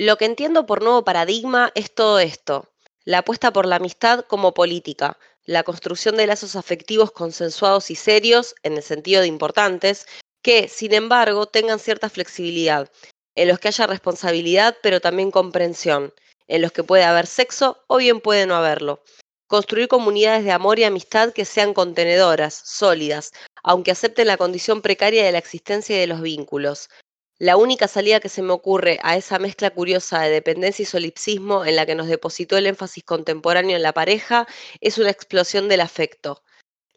Lo que entiendo por nuevo paradigma es todo esto. La apuesta por la amistad como política, la construcción de lazos afectivos consensuados y serios, en el sentido de importantes, que, sin embargo, tengan cierta flexibilidad, en los que haya responsabilidad, pero también comprensión, en los que puede haber sexo o bien puede no haberlo. Construir comunidades de amor y amistad que sean contenedoras, sólidas, aunque acepten la condición precaria de la existencia de los vínculos. La única salida que se me ocurre a esa mezcla curiosa de dependencia y solipsismo en la que nos depositó el énfasis contemporáneo en la pareja es una explosión del afecto.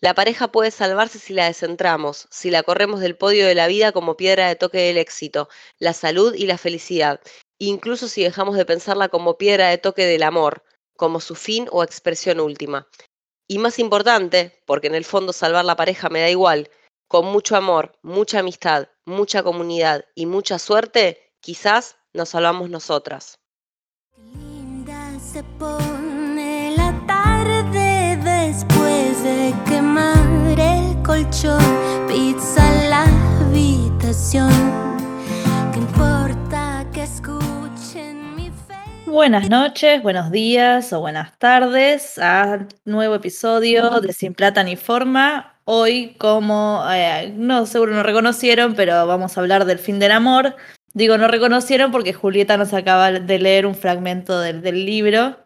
La pareja puede salvarse si la descentramos, si la corremos del podio de la vida como piedra de toque del éxito, la salud y la felicidad, incluso si dejamos de pensarla como piedra de toque del amor, como su fin o expresión última. Y más importante, porque en el fondo salvar la pareja me da igual, con mucho amor, mucha amistad, mucha comunidad y mucha suerte, quizás nos salvamos nosotras. de quemar el colchón, pizza la habitación. ¿Qué importa que escuchen mi fe? Buenas noches, buenos días o buenas tardes a nuevo episodio de Sin Plata ni Forma. Hoy, como eh, no seguro no reconocieron, pero vamos a hablar del fin del amor. Digo, no reconocieron porque Julieta nos acaba de leer un fragmento del, libro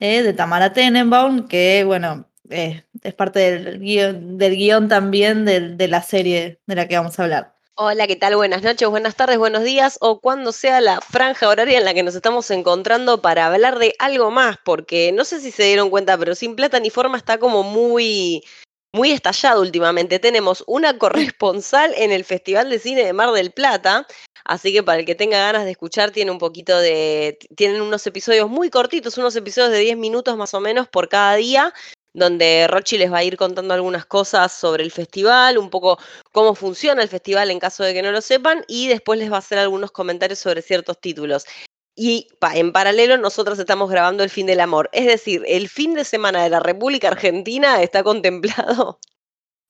eh, de Tamara Tenenbaum, que, bueno, eh, es parte del guion, del guion también de, la serie de la que vamos a hablar. Hola, ¿qué tal? Buenas noches, buenas tardes, buenos días o cuando sea la franja horaria en la que nos estamos encontrando para hablar de algo más, porque no sé si se dieron cuenta, pero Sin Plata ni Forma está como muy, muy estallado últimamente. Tenemos una corresponsal en el Festival de Cine de Mar del Plata, así que para el que tenga ganas de escuchar, tiene un poquito de. Tienen unos episodios muy cortitos, unos episodios de 10 minutos más o menos por cada día, donde Rochi les va a ir contando algunas cosas sobre el festival, un poco cómo funciona el festival en caso de que no lo sepan, y después les va a hacer algunos comentarios sobre ciertos títulos. Y en paralelo nosotros estamos grabando el fin del amor. Es decir, el fin de semana de la República Argentina está contemplado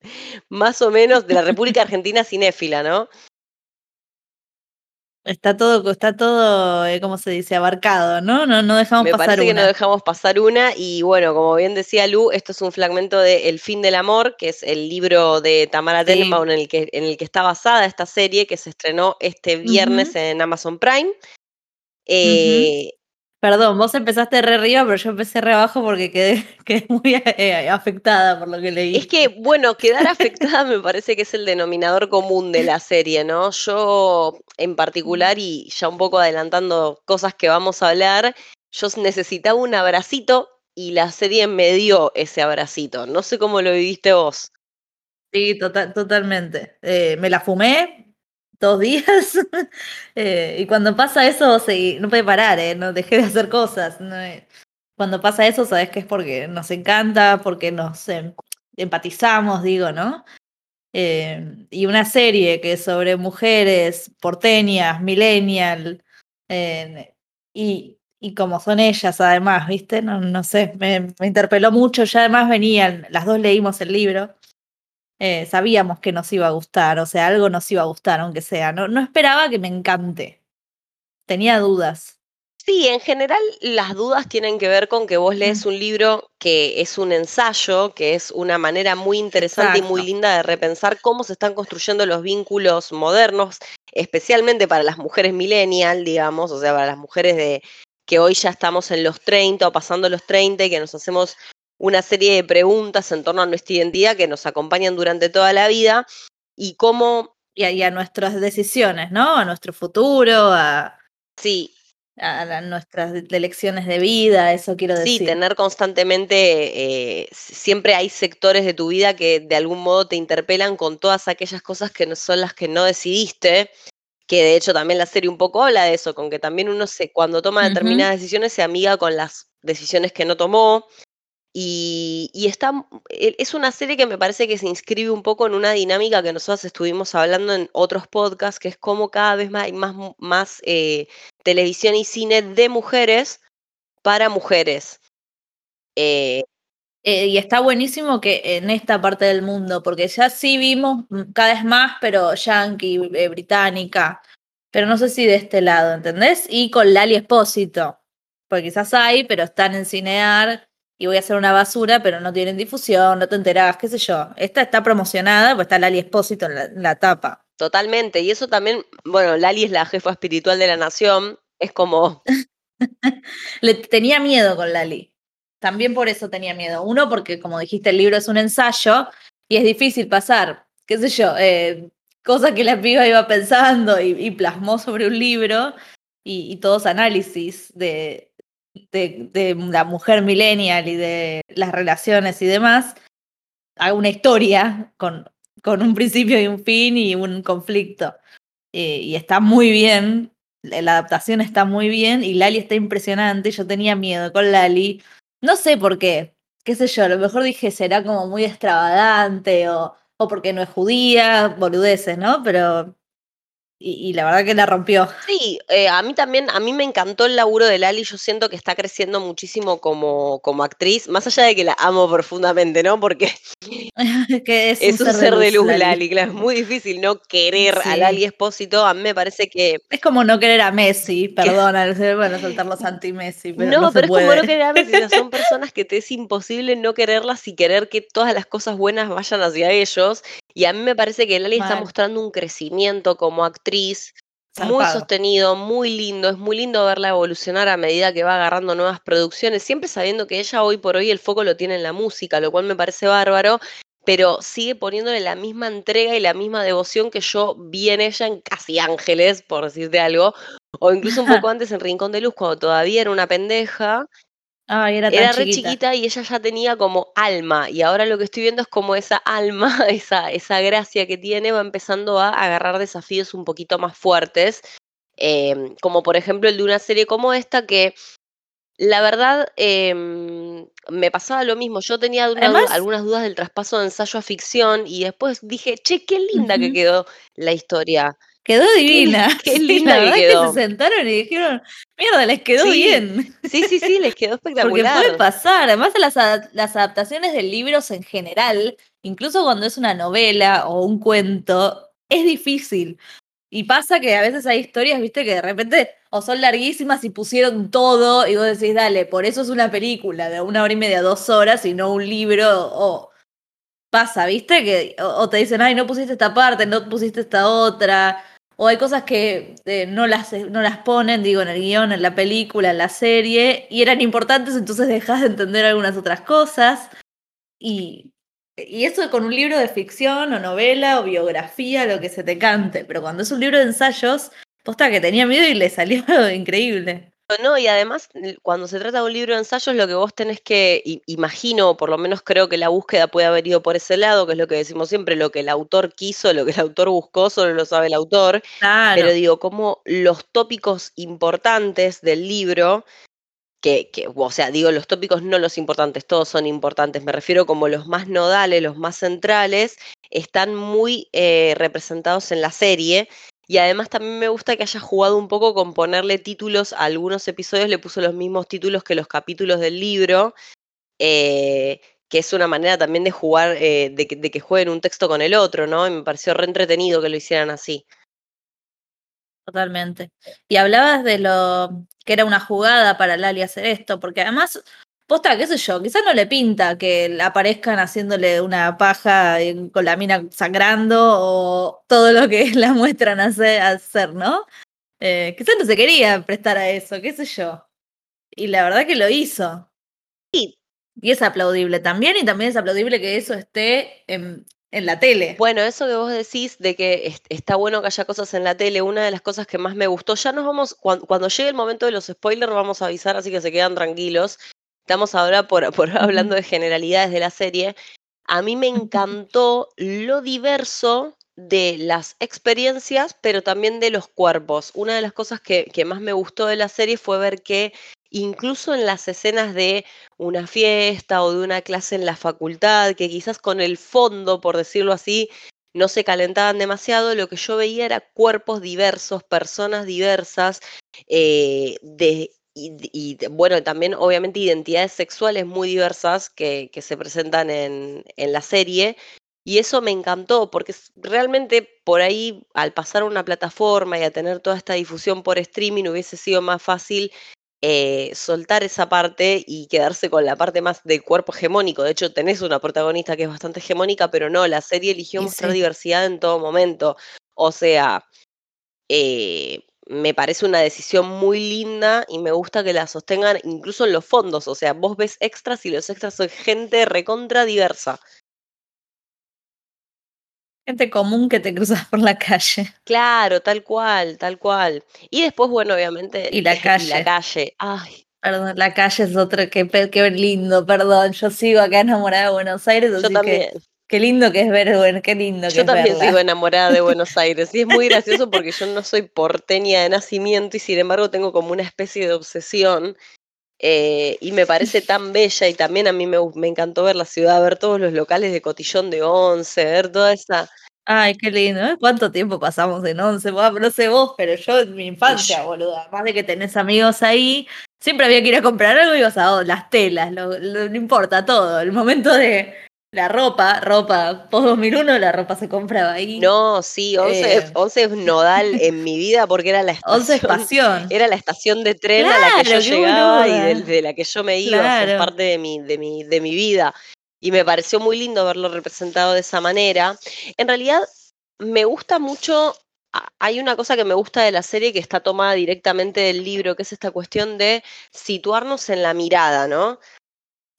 más o menos de la República Argentina cinéfila, ¿no? Está todo, está todo, eh, ¿cómo se dice? Abarcado, ¿no? No, no dejamos Me pasar parece que no dejamos pasar una. Y bueno, como bien decía Lu, esto es un fragmento de El fin del amor, que es el libro de Tamara sí. en el, que, en el que está basada esta serie, que se estrenó este viernes en Amazon Prime. Eh, Perdón, vos empezaste re arriba, pero yo empecé re abajo porque quedé, quedé muy eh, afectada por lo que leí. Es que, bueno, quedar afectada me parece que es el denominador común de la serie, ¿no? Yo, en particular, y ya un poco adelantando cosas que vamos a hablar, yo necesitaba un abracito y la serie me dio ese abracito. No sé cómo lo viviste vos. Sí, total, totalmente. Eh, me la fumé, dos días. eh, y cuando pasa eso, no puede parar, ¿eh? no dejé de hacer cosas. Cuando pasa eso, sabes que es porque nos encanta, porque nos eh, empatizamos, digo, ¿no? Eh, y una serie que es sobre mujeres porteñas, millennial, y, y como son ellas además, ¿viste? No, no sé, me interpeló mucho, ya además venían, las dos leímos el libro, eh, sabíamos que nos iba a gustar, o sea, algo nos iba a gustar, aunque sea. No, no esperaba que me encante. Tenía dudas. Sí, en general las dudas tienen que ver con que vos lees un libro que es un ensayo, que es una manera muy interesante Exacto. y muy linda de repensar cómo se están construyendo los vínculos modernos, especialmente para las mujeres millennial, digamos, o sea, para las mujeres de que hoy ya estamos en los 30 o pasando los 30 y que nos hacemos una serie de preguntas en torno a nuestra identidad que nos acompañan durante toda la vida y cómo... Y a, y a nuestras decisiones, ¿no? A nuestro futuro, a... Sí, a, a, nuestras elecciones de vida, eso quiero decir. Sí, tener constantemente, eh, siempre hay sectores de tu vida que de algún modo te interpelan con todas aquellas cosas que no son las que no decidiste, que de hecho también la serie un poco habla de eso, con que también uno se, cuando toma determinadas uh -huh. decisiones se amiga con las decisiones que no tomó, y, está, e, es una serie que me parece que se inscribe un poco en una dinámica que nosotros estuvimos hablando en otros podcasts, que es como cada vez más hay más, eh, televisión y cine de mujeres para mujeres. Eh, eh, y está buenísimo que en esta parte del mundo, porque ya sí vimos cada vez más, pero yankee, británica, pero no sé si de este lado, ¿entendés? Y con Lali Espósito, porque quizás hay, pero están en Cinear y voy a hacer una basura, pero no tienen difusión, no te enterás, qué sé yo. Esta está promocionada, pues está Lali Espósito en la, en la tapa. Totalmente, y eso también, bueno, Lali es la jefa espiritual de la nación, es como, Le tenía miedo con Lali. También por eso tenía miedo. Uno, porque como dijiste, el libro es un ensayo y es difícil pasar, qué sé yo, eh, cosas que la piba iba pensando y, y plasmó sobre un libro y, y todos análisis de, de, la mujer millennial y de las relaciones y demás, a una historia con, con un principio y un fin y un conflicto. Eh, y está muy bien, la adaptación está muy bien y Lali está impresionante. Yo tenía miedo con Lali. No sé por qué. Qué sé yo, a lo mejor dije será como muy extravagante o, o porque no es judía, boludeces, ¿no? Pero. Y, y la verdad que la rompió. sí, eh, a mí también, a mí me encantó el laburo de Lali, yo siento que está creciendo muchísimo como, como actriz, más allá de que la amo profundamente, ¿no? Porque que es, es un ser de luz, Lali. Lali, claro, es muy difícil no querer a Sí. Lali Espósito, a mí me parece que Es como no querer a Messi, perdona, bueno, soltar los anti-Messi, pero no, no, se pero es como no querer a Messi, o sea, son personas que te es imposible no quererlas y querer que todas las cosas buenas vayan hacia ellos. Y a mí me parece que Lali está mostrando un crecimiento como actriz muy sostenido, muy lindo. Es muy lindo verla evolucionar a medida que va agarrando nuevas producciones, siempre sabiendo que ella hoy por hoy el foco lo tiene en la música, lo cual me parece bárbaro. Pero sigue poniéndole la misma entrega y la misma devoción que yo vi en ella en Casi Ángeles, por decirte algo, o incluso un poco antes en Rincón de Luz, cuando todavía era una pendeja, Era tan era re chiquita. chiquita y ella ya tenía como alma. Y ahora lo que estoy viendo es como esa alma, esa, esa gracia que tiene, va empezando a agarrar desafíos un poquito más fuertes. em, como por ejemplo el de una serie como esta, que la verdad em, me pasaba lo mismo. Yo tenía du- algunas dudas del traspaso de ensayo a ficción y después dije, che, qué linda que quedó la historia. Quedó divina. qué linda la que verdad quedó. que se sentaron y dijeron, mierda, les quedó Sí, bien. Sí, sí, sí, les quedó Porque espectacular. puede pasar. Además, las, las adaptaciones de libros en general, incluso cuando es una novela o un cuento, es difícil. Y pasa que a veces hay historias, viste, que de repente o son larguísimas y pusieron todo y vos decís, dale, por eso es una película de una hora y media, dos horas y no un libro. O pasa, viste, que o, o te dicen, ay, no pusiste esta parte, no pusiste esta otra. O hay cosas que eh, no, las, no las ponen, digo, en el guion, en la película, en la serie, y eran importantes, entonces dejas de entender algunas otras cosas. Y, y eso con un libro de ficción o novela o biografía, lo que se te cante. Pero cuando es un libro de ensayos, posta que tenía miedo y le salió increíble. No, y además, cuando se trata de un libro de ensayos, lo que vos tenés que, imagino, o por lo menos creo que la búsqueda puede haber ido por ese lado, que es lo que decimos siempre, lo que el autor quiso, lo que el autor buscó, solo lo sabe el autor. Claro. Pero digo, como los tópicos importantes del libro, que, que, o sea, digo los tópicos, no los importantes, todos son importantes, me refiero como los más nodales, los más centrales, están muy eh, representados en la serie. Y además también me gusta que haya jugado un poco con ponerle títulos a algunos episodios, le puso los mismos títulos que los capítulos del libro, eh, que es una manera también de jugar, eh, de, que, de que jueguen un texto con el otro, ¿no? Y me pareció re entretenido que lo hicieran así. Totalmente. Y hablabas de lo que era una jugada para Lali hacer esto, porque además, posta, qué sé yo, quizás no le pinta que aparezcan haciéndole una paja con la mina sangrando o todo lo que la muestran hacer, hacer ¿no? Eh, quizás no se quería prestar a eso, qué sé yo. Y la verdad que lo hizo. Sí. Y es aplaudible también, y también es aplaudible que eso esté en, en la tele. Bueno, eso que vos decís de que est- está bueno que haya cosas en la tele, una de las cosas que más me gustó, ya nos vamos, cuan- cuando, llegue el momento de los spoilers vamos a avisar, así que se quedan tranquilos. Estamos ahora por, por hablando de generalidades de la serie. A mí me encantó lo diverso de las experiencias, pero también de los cuerpos. Una de las cosas que, que más me gustó de la serie fue ver que incluso en las escenas de una fiesta o de una clase en la facultad, que quizás con el fondo, por decirlo así, no se calentaban demasiado, lo que yo veía era cuerpos diversos, personas diversas, eh, de, y, bueno, también obviamente identidades sexuales muy diversas que, que se presentan en, en la serie. Y eso me encantó, porque realmente por ahí, al pasar a una plataforma y a tener toda esta difusión por streaming, hubiese sido más fácil eh, soltar esa parte y quedarse con la parte más del cuerpo hegemónico. De hecho, tenés una protagonista que es bastante hegemónica, pero no, la serie eligió mostrar sí. diversidad en todo momento. O sea, eh, me parece una decisión muy linda y me gusta que la sostengan incluso en los fondos. O sea, vos ves extras y los extras son gente recontra diversa. Gente común que te cruzas por la calle. Claro, tal cual, tal cual. Y después, bueno, obviamente, Y la y la calle. calle. Ay, Perdón, la calle es otra, qué, qué lindo, perdón. Yo sigo acá enamorada de Buenos Aires, yo así que también. Qué lindo que es ver, bueno, qué lindo que Yo es también sigo enamorada de Buenos Aires. Y es muy gracioso porque yo no soy porteña de nacimiento y sin embargo tengo como una especie de obsesión. eh, y me parece tan bella y también a mí me, me encantó ver la ciudad, ver todos los locales de Cotillón de Once, ver toda esa... Ay, qué lindo. ¿eh? ¿Cuánto tiempo pasamos en once? No sé vos, pero yo en mi infancia, boluda. Además de que tenés amigos ahí, siempre había que ir a comprar algo y ibas a oh, las telas, lo, lo- no importa todo. El momento de la ropa, ropa, post 2001, la ropa se compraba ahí. No, sí, Once, Eh. Once es nodal en mi vida porque era la Once es estación, pasión. era la estación de tren a la que yo llegaba y de, de la que yo me iba, fue Claro. parte de mi, de mi, de mi vida. Y me pareció muy lindo verlo representado de esa manera. En realidad, me gusta mucho, hay una cosa que me gusta de la serie que está tomada directamente del libro, que es esta cuestión de situarnos en la mirada, ¿no?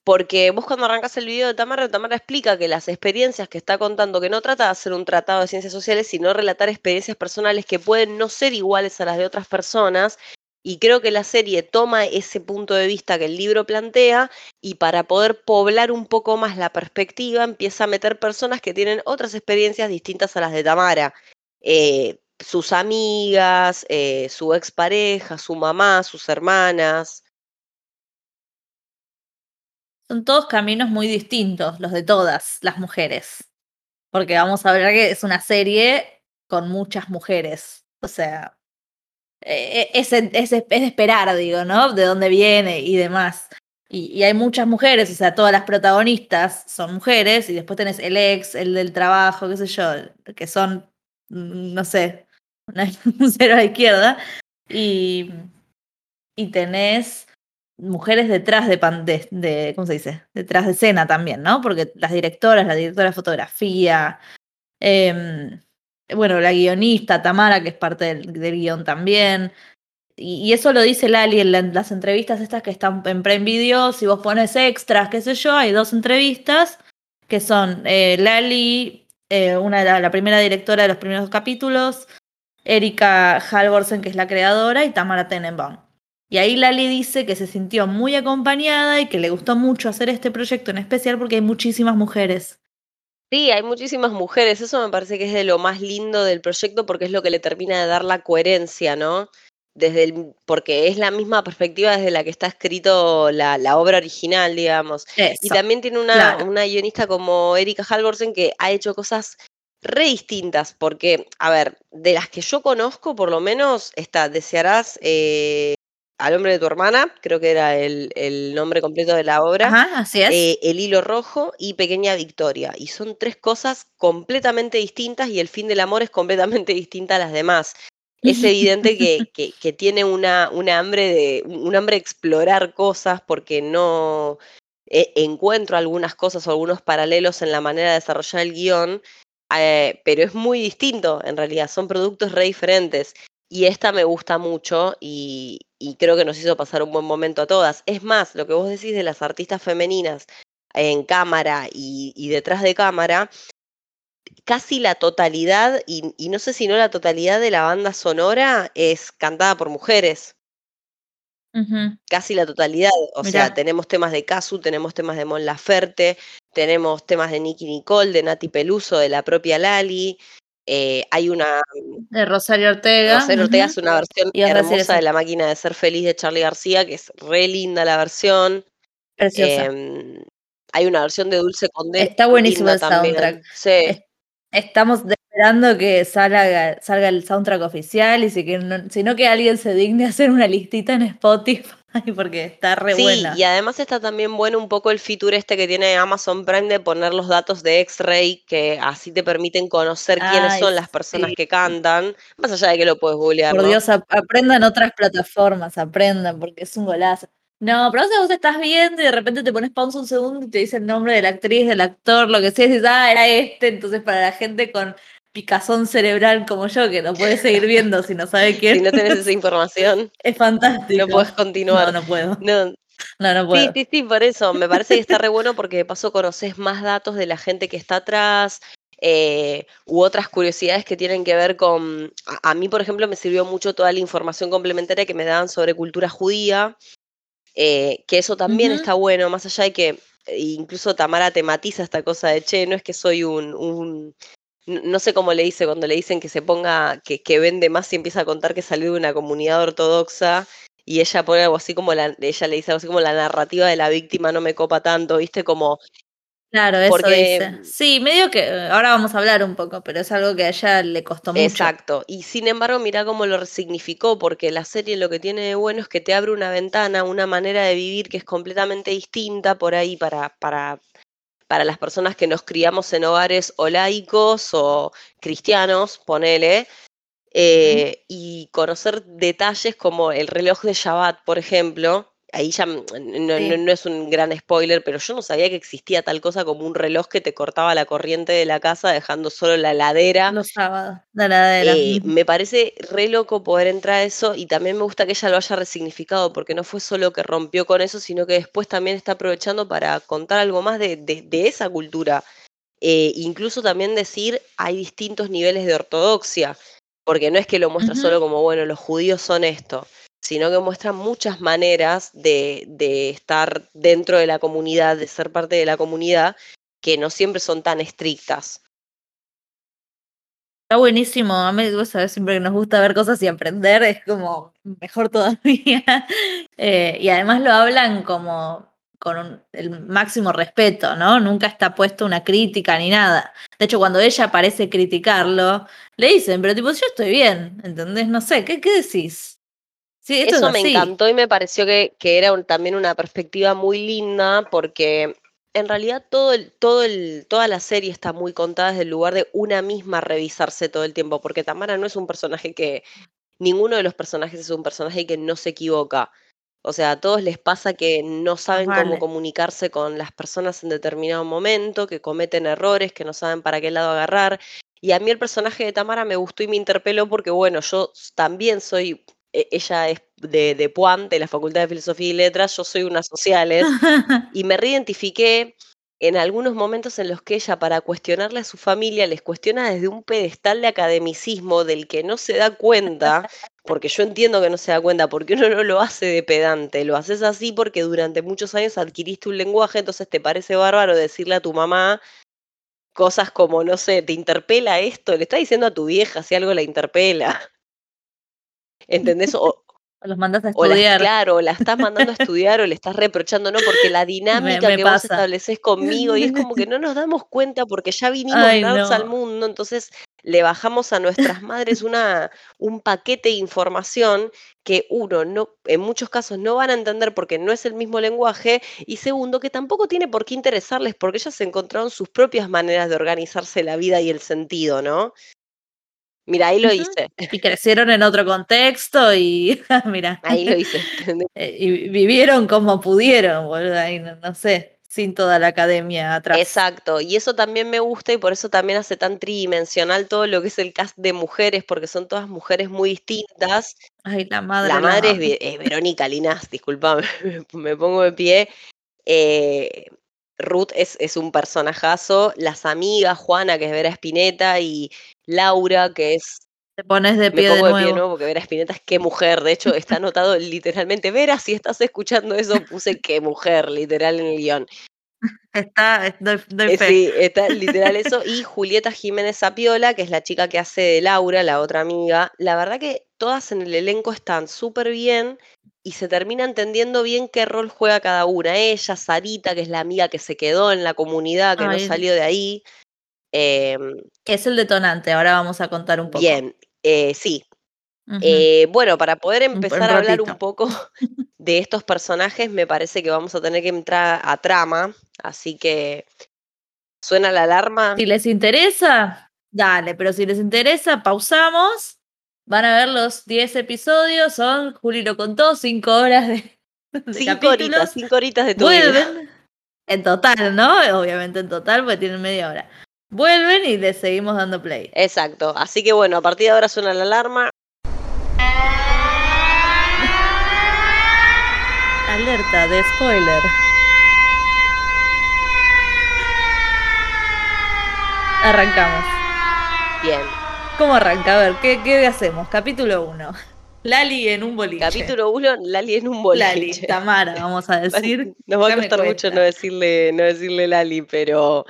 Porque vos cuando arrancas el video de Tamara, Tamara explica que las experiencias que está contando, que no trata de hacer un tratado de ciencias sociales, sino relatar experiencias personales que pueden no ser iguales a las de otras personas. Y creo que la serie toma ese punto de vista que el libro plantea y para poder poblar un poco más la perspectiva empieza a meter personas que tienen otras experiencias distintas a las de Tamara. Eh, sus amigas, eh, su expareja, su mamá, sus hermanas. Son todos caminos muy distintos, los de todas las mujeres. Porque vamos a ver que es una serie con muchas mujeres. O sea, eh, es, es, es de esperar, digo, ¿no? De dónde viene y demás. Y, y hay muchas mujeres, o sea, todas las protagonistas son mujeres, y después tenés el ex, el del trabajo, qué sé yo, que son, mm, no sé, un cero a la izquierda. Y, y tenés mujeres detrás de, pan- de, ¿cómo se dice? Detrás de escena también, ¿no? Porque las directoras, la directora de fotografía, em, bueno, la guionista Tamara, que es parte del, guion también. Y, eso lo dice Lali en, la- en las entrevistas estas que están en Prime Video. Si vos pones extras, qué sé yo, hay dos entrevistas que son eh, Lali, eh, una la, la primera directora de los primeros capítulos, Erika Halvorsen, que es la creadora, y Tamara Tenenbaum. Y ahí Lali dice que se sintió muy acompañada y que le gustó mucho hacer este proyecto en especial porque hay muchísimas mujeres. Sí, hay muchísimas mujeres, eso me parece que es de lo más lindo del proyecto porque es lo que le termina de dar la coherencia, ¿no? Desde el, porque es la misma perspectiva desde la que está escrito la, la obra original, digamos. Y también tiene una, claro. una guionista como Erika Halvorsen que ha hecho cosas re distintas, porque, a ver, de las que yo conozco, por lo menos, está Desearás eh, al hombre de tu hermana, creo que era el, el nombre completo de la obra. Ajá, así es. eh, El hilo rojo y Pequeña Victoria. Y son tres cosas completamente distintas y el fin del amor es completamente distinta a las demás. Es evidente que, que- que tiene una, una hambre de, un hambre de explorar cosas porque no eh, encuentro algunas cosas o algunos paralelos en la manera de desarrollar el guion, eh, pero es muy distinto en realidad, son productos re diferentes. Y esta me gusta mucho y, y creo que nos hizo pasar un buen momento a todas. Es más, lo que vos decís de las artistas femeninas en cámara y, y detrás de cámara, casi la totalidad, y, y no sé si no la totalidad de la banda sonora es cantada por mujeres. Casi la totalidad. O sea, tenemos temas de Casu, tenemos temas de Mon Laferte, tenemos temas de Nicky Nicole, de Nati Peluso, de la propia Lali. Eh, hay una. De Rosario Ortega. Rosario Ortega hace una versión hermosa de La máquina de ser feliz de Charlie García, que es re linda la versión. Preciosa. Em, hay una versión de Dulce Condé. Está buenísimo el también. soundtrack. Sí. Es- Estamos esperando que salga, salga el soundtrack oficial y si, que no, sino que alguien se digne a hacer una listita en Spotify Ay, porque está re Sí, buena. y además está también bueno un poco el feature este que tiene Amazon Prime de poner los datos de X-Ray, que así te permiten conocer quiénes son las personas sí. que cantan, más allá de que lo puedes googlear, Por ¿no? Dios, ap- aprendan otras plataformas, aprendan, porque es un golazo. No, pero a veces vos estás viendo y de repente te pones pausa un segundo y te dice el nombre de la actriz, del actor, lo que sea, y dices, ah, era este. Entonces, para la gente con picazón cerebral como yo, que no puede seguir viendo si no sabe quién, Si no tenés esa información, es fantástico. no podés continuar. No, no puedo. No, No, no Sí, puedo. sí, sí, por eso. Me parece que está re bueno porque de paso conoces más datos de la gente que está atrás eh, u otras curiosidades que tienen que ver con... A, a mí, por ejemplo, me sirvió mucho toda la información complementaria que me daban sobre cultura judía, eh, que eso también está bueno, más allá de que eh, incluso Tamara tematiza esta cosa de, che, no es que soy un... no sé cómo le dice cuando le dicen que se ponga, que, que vende más y empieza a contar que salió de una comunidad ortodoxa y ella pone algo así como la, ella le dice algo así como la narrativa de la víctima no me copa tanto, ¿viste? Como, Claro, eso porque, dice. Sí, medio que ahora vamos a hablar un poco, pero es algo que a ella le costó mucho. exacto. Y sin embargo, mira cómo lo resignificó, porque la serie lo que tiene de bueno es que te abre una ventana, una manera de vivir que es completamente distinta por ahí para, para, para las personas que nos criamos en hogares o laicos o cristianos, ponele. eh, y conocer detalles como el reloj de Shabbat, por ejemplo. Ahí ya no, Sí. no- no es un gran spoiler, pero yo no sabía que existía tal cosa como un reloj que te cortaba la corriente de la casa dejando solo la heladera. Los sábados, la heladera. Eh, me parece re loco poder entrar a eso y también me gusta que ella lo haya resignificado porque no fue solo que rompió con eso, sino que después también está aprovechando para contar algo más de, de- de esa cultura. Eh, incluso también decir hay distintos niveles de ortodoxia, porque no es que lo muestra solo como, bueno, los judíos son esto, sino que muestra muchas maneras de, de estar dentro de la comunidad, de ser parte de la comunidad, que no siempre son tan estrictas. Está buenísimo. A mí, vos sabés, siempre que nos gusta ver cosas y aprender, es como mejor todavía. Eh, y además lo hablan como con un- el máximo respeto, ¿no? Nunca está puesto una crítica ni nada. De hecho, cuando ella parece criticarlo, le dicen, pero tipo, yo estoy bien, ¿entendés? No sé, ¿qué, qué decís? Sí, esto Eso es me encantó y me pareció que, que era un- también una perspectiva muy linda porque en realidad todo el, todo el, toda la serie está muy contada desde el lugar de una misma revisarse todo el tiempo, porque Tamara no es un personaje que, ninguno de los personajes es un personaje que no se equivoca. O sea, a todos les pasa que no saben cómo comunicarse con las personas en determinado momento, que cometen errores, que no saben para qué lado agarrar. Y a mí el personaje de Tamara me gustó y me interpeló porque, bueno, yo también soy, ella es de, de Puan, de la Facultad de Filosofía y Letras, yo soy unas sociales, y me reidentifiqué en algunos momentos en los que ella, para cuestionarle a su familia, les cuestiona desde un pedestal de academicismo del que no se da cuenta, porque yo entiendo que no se da cuenta, porque uno no lo hace de pedante, lo haces así porque durante muchos años adquiriste un lenguaje, entonces te parece bárbaro decirle a tu mamá cosas como, no sé, te interpela esto, le está diciendo a tu vieja si algo la interpela. ¿Entendés? O, Los mandas a o la, estudiar. claro, o la estás mandando a estudiar o le estás reprochando, no, porque la dinámica me que vos pasa. estableces conmigo, y es como que no nos damos cuenta porque ya vinimos Ay, al mundo, entonces le bajamos a nuestras madres una, un paquete de información que uno, no, en muchos casos no van a entender porque no es el mismo lenguaje, y segundo, que tampoco tiene por qué interesarles porque ellas encontraron sus propias maneras de organizarse la vida y el sentido, ¿no? Mira, ahí lo hice, Y crecieron en otro contexto y, mira, ahí lo hice. eh, y vivieron como pudieron, boludo, no, no sé, sin toda la academia atrás. Exacto, y eso también me gusta y por eso también hace tan tridimensional todo lo que es el cast de mujeres, porque son todas mujeres muy distintas. Ay, la madre La la madre es Verónica Linas, disculpame, me pongo de pie. Eh, Ruth es, es un personajazo, las amigas, Juana, que es Vera Spinetta, y Laura, que es Te pones de me pie de pongo de nuevo. nuevo porque Vera Spinetta es qué mujer. De hecho, está anotado literalmente. Vera, si estás escuchando eso, puse qué mujer, literal en el guion. Está, es- doy, doy Eh, fe. Sí, está literal eso. Y Julieta Jiménez Zapiola, que es la chica que hace de Laura, la otra amiga. La verdad que todas en el elenco están súper bien y se termina entendiendo bien qué rol juega cada una. Ella, Sarita, que es la amiga que se quedó en la comunidad, que no salió de ahí. Em, es el detonante, ahora vamos a contar un poco. bien, eh, sí. Eh, bueno, para poder Un, un empezar a hablar un poco de estos personajes, me parece que vamos a tener que entrar a trama, así que suena la alarma. Si les interesa, dale, pero si les interesa, pausamos. Van a ver los 10 episodios, son, Juli lo contó, 5 horas de, de Cinco capítulos. horitas, cinco horitas de tu vida. Vuelven. En total, ¿no? Obviamente en total, porque tienen media hora. Vuelven y les seguimos dando play. Exacto, así que bueno, a partir de ahora suena la alarma. Alerta de spoiler. Arrancamos. Bien, ¿Cómo arranca? A ver, ¿qué, qué hacemos? Capítulo 1. Lali en un boliche. capítulo 1, Lali en un boliche. Lali, Tamara, vamos a decir. Nos va a costar mucho no decirle, no decirle Lali, pero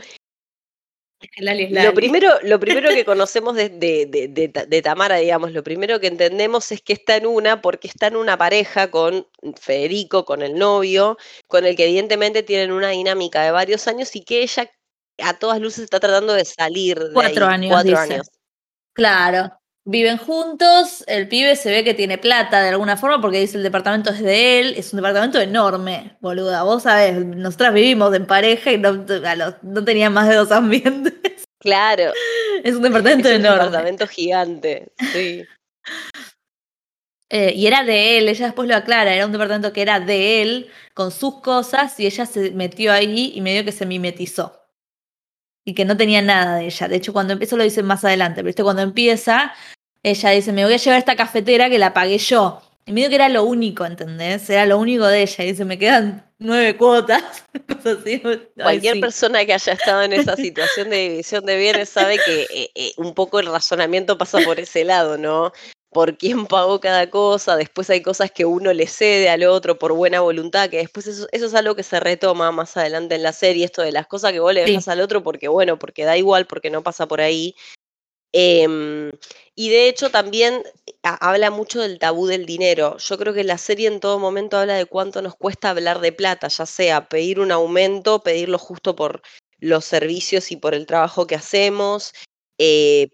Lali es Lali. Lo primero, lo primero que conocemos de, de- de- de Ta- de Tamara, digamos, lo primero que entendemos es que está en una porque está en una pareja con Federico, con el novio, con el que evidentemente tienen una dinámica de varios años y que ella a todas luces está tratando de salir de Cuatro ahí. años, Cuatro dice. años. Claro. Viven juntos, el pibe se ve que tiene plata de alguna forma porque dice el departamento es de él, es un departamento enorme, boluda. Vos sabés, nosotras vivimos en pareja y no, los- no tenía más de dos ambientes. Claro, Es un es departamento un enorme. departamento gigante. Sí. Eh, y era de él, ella después lo aclara, era un departamento que era de él, con sus cosas, y ella se metió ahí y medio que se mimetizó. Y que no tenía nada de ella. De hecho, cuando eso lo dice más adelante, pero ¿viste? cuando empieza, ella dice, me voy a llevar esta cafetera que la pagué yo. Y medio que era lo único, ¿entendés? Era lo único de ella. Y dice, me quedan nueve cuotas. cosas así. Ay, Cualquier sí. persona que haya estado en esa situación de división de bienes sabe que eh, eh, un poco el razonamiento pasa por ese lado, ¿no? Por quién pagó cada cosa, después hay cosas que uno le cede al otro por buena voluntad, que después eso, eso es algo que se retoma más adelante en la serie, esto de las cosas que vos le Sí. dejas al otro porque bueno, porque da igual, porque no pasa por ahí. Em, y de hecho también ha- habla mucho del tabú del dinero. Yo creo que la serie en todo momento habla de cuánto nos cuesta hablar de plata, ya sea pedir un aumento, pedirlo justo por los servicios y por el trabajo que hacemos, eh,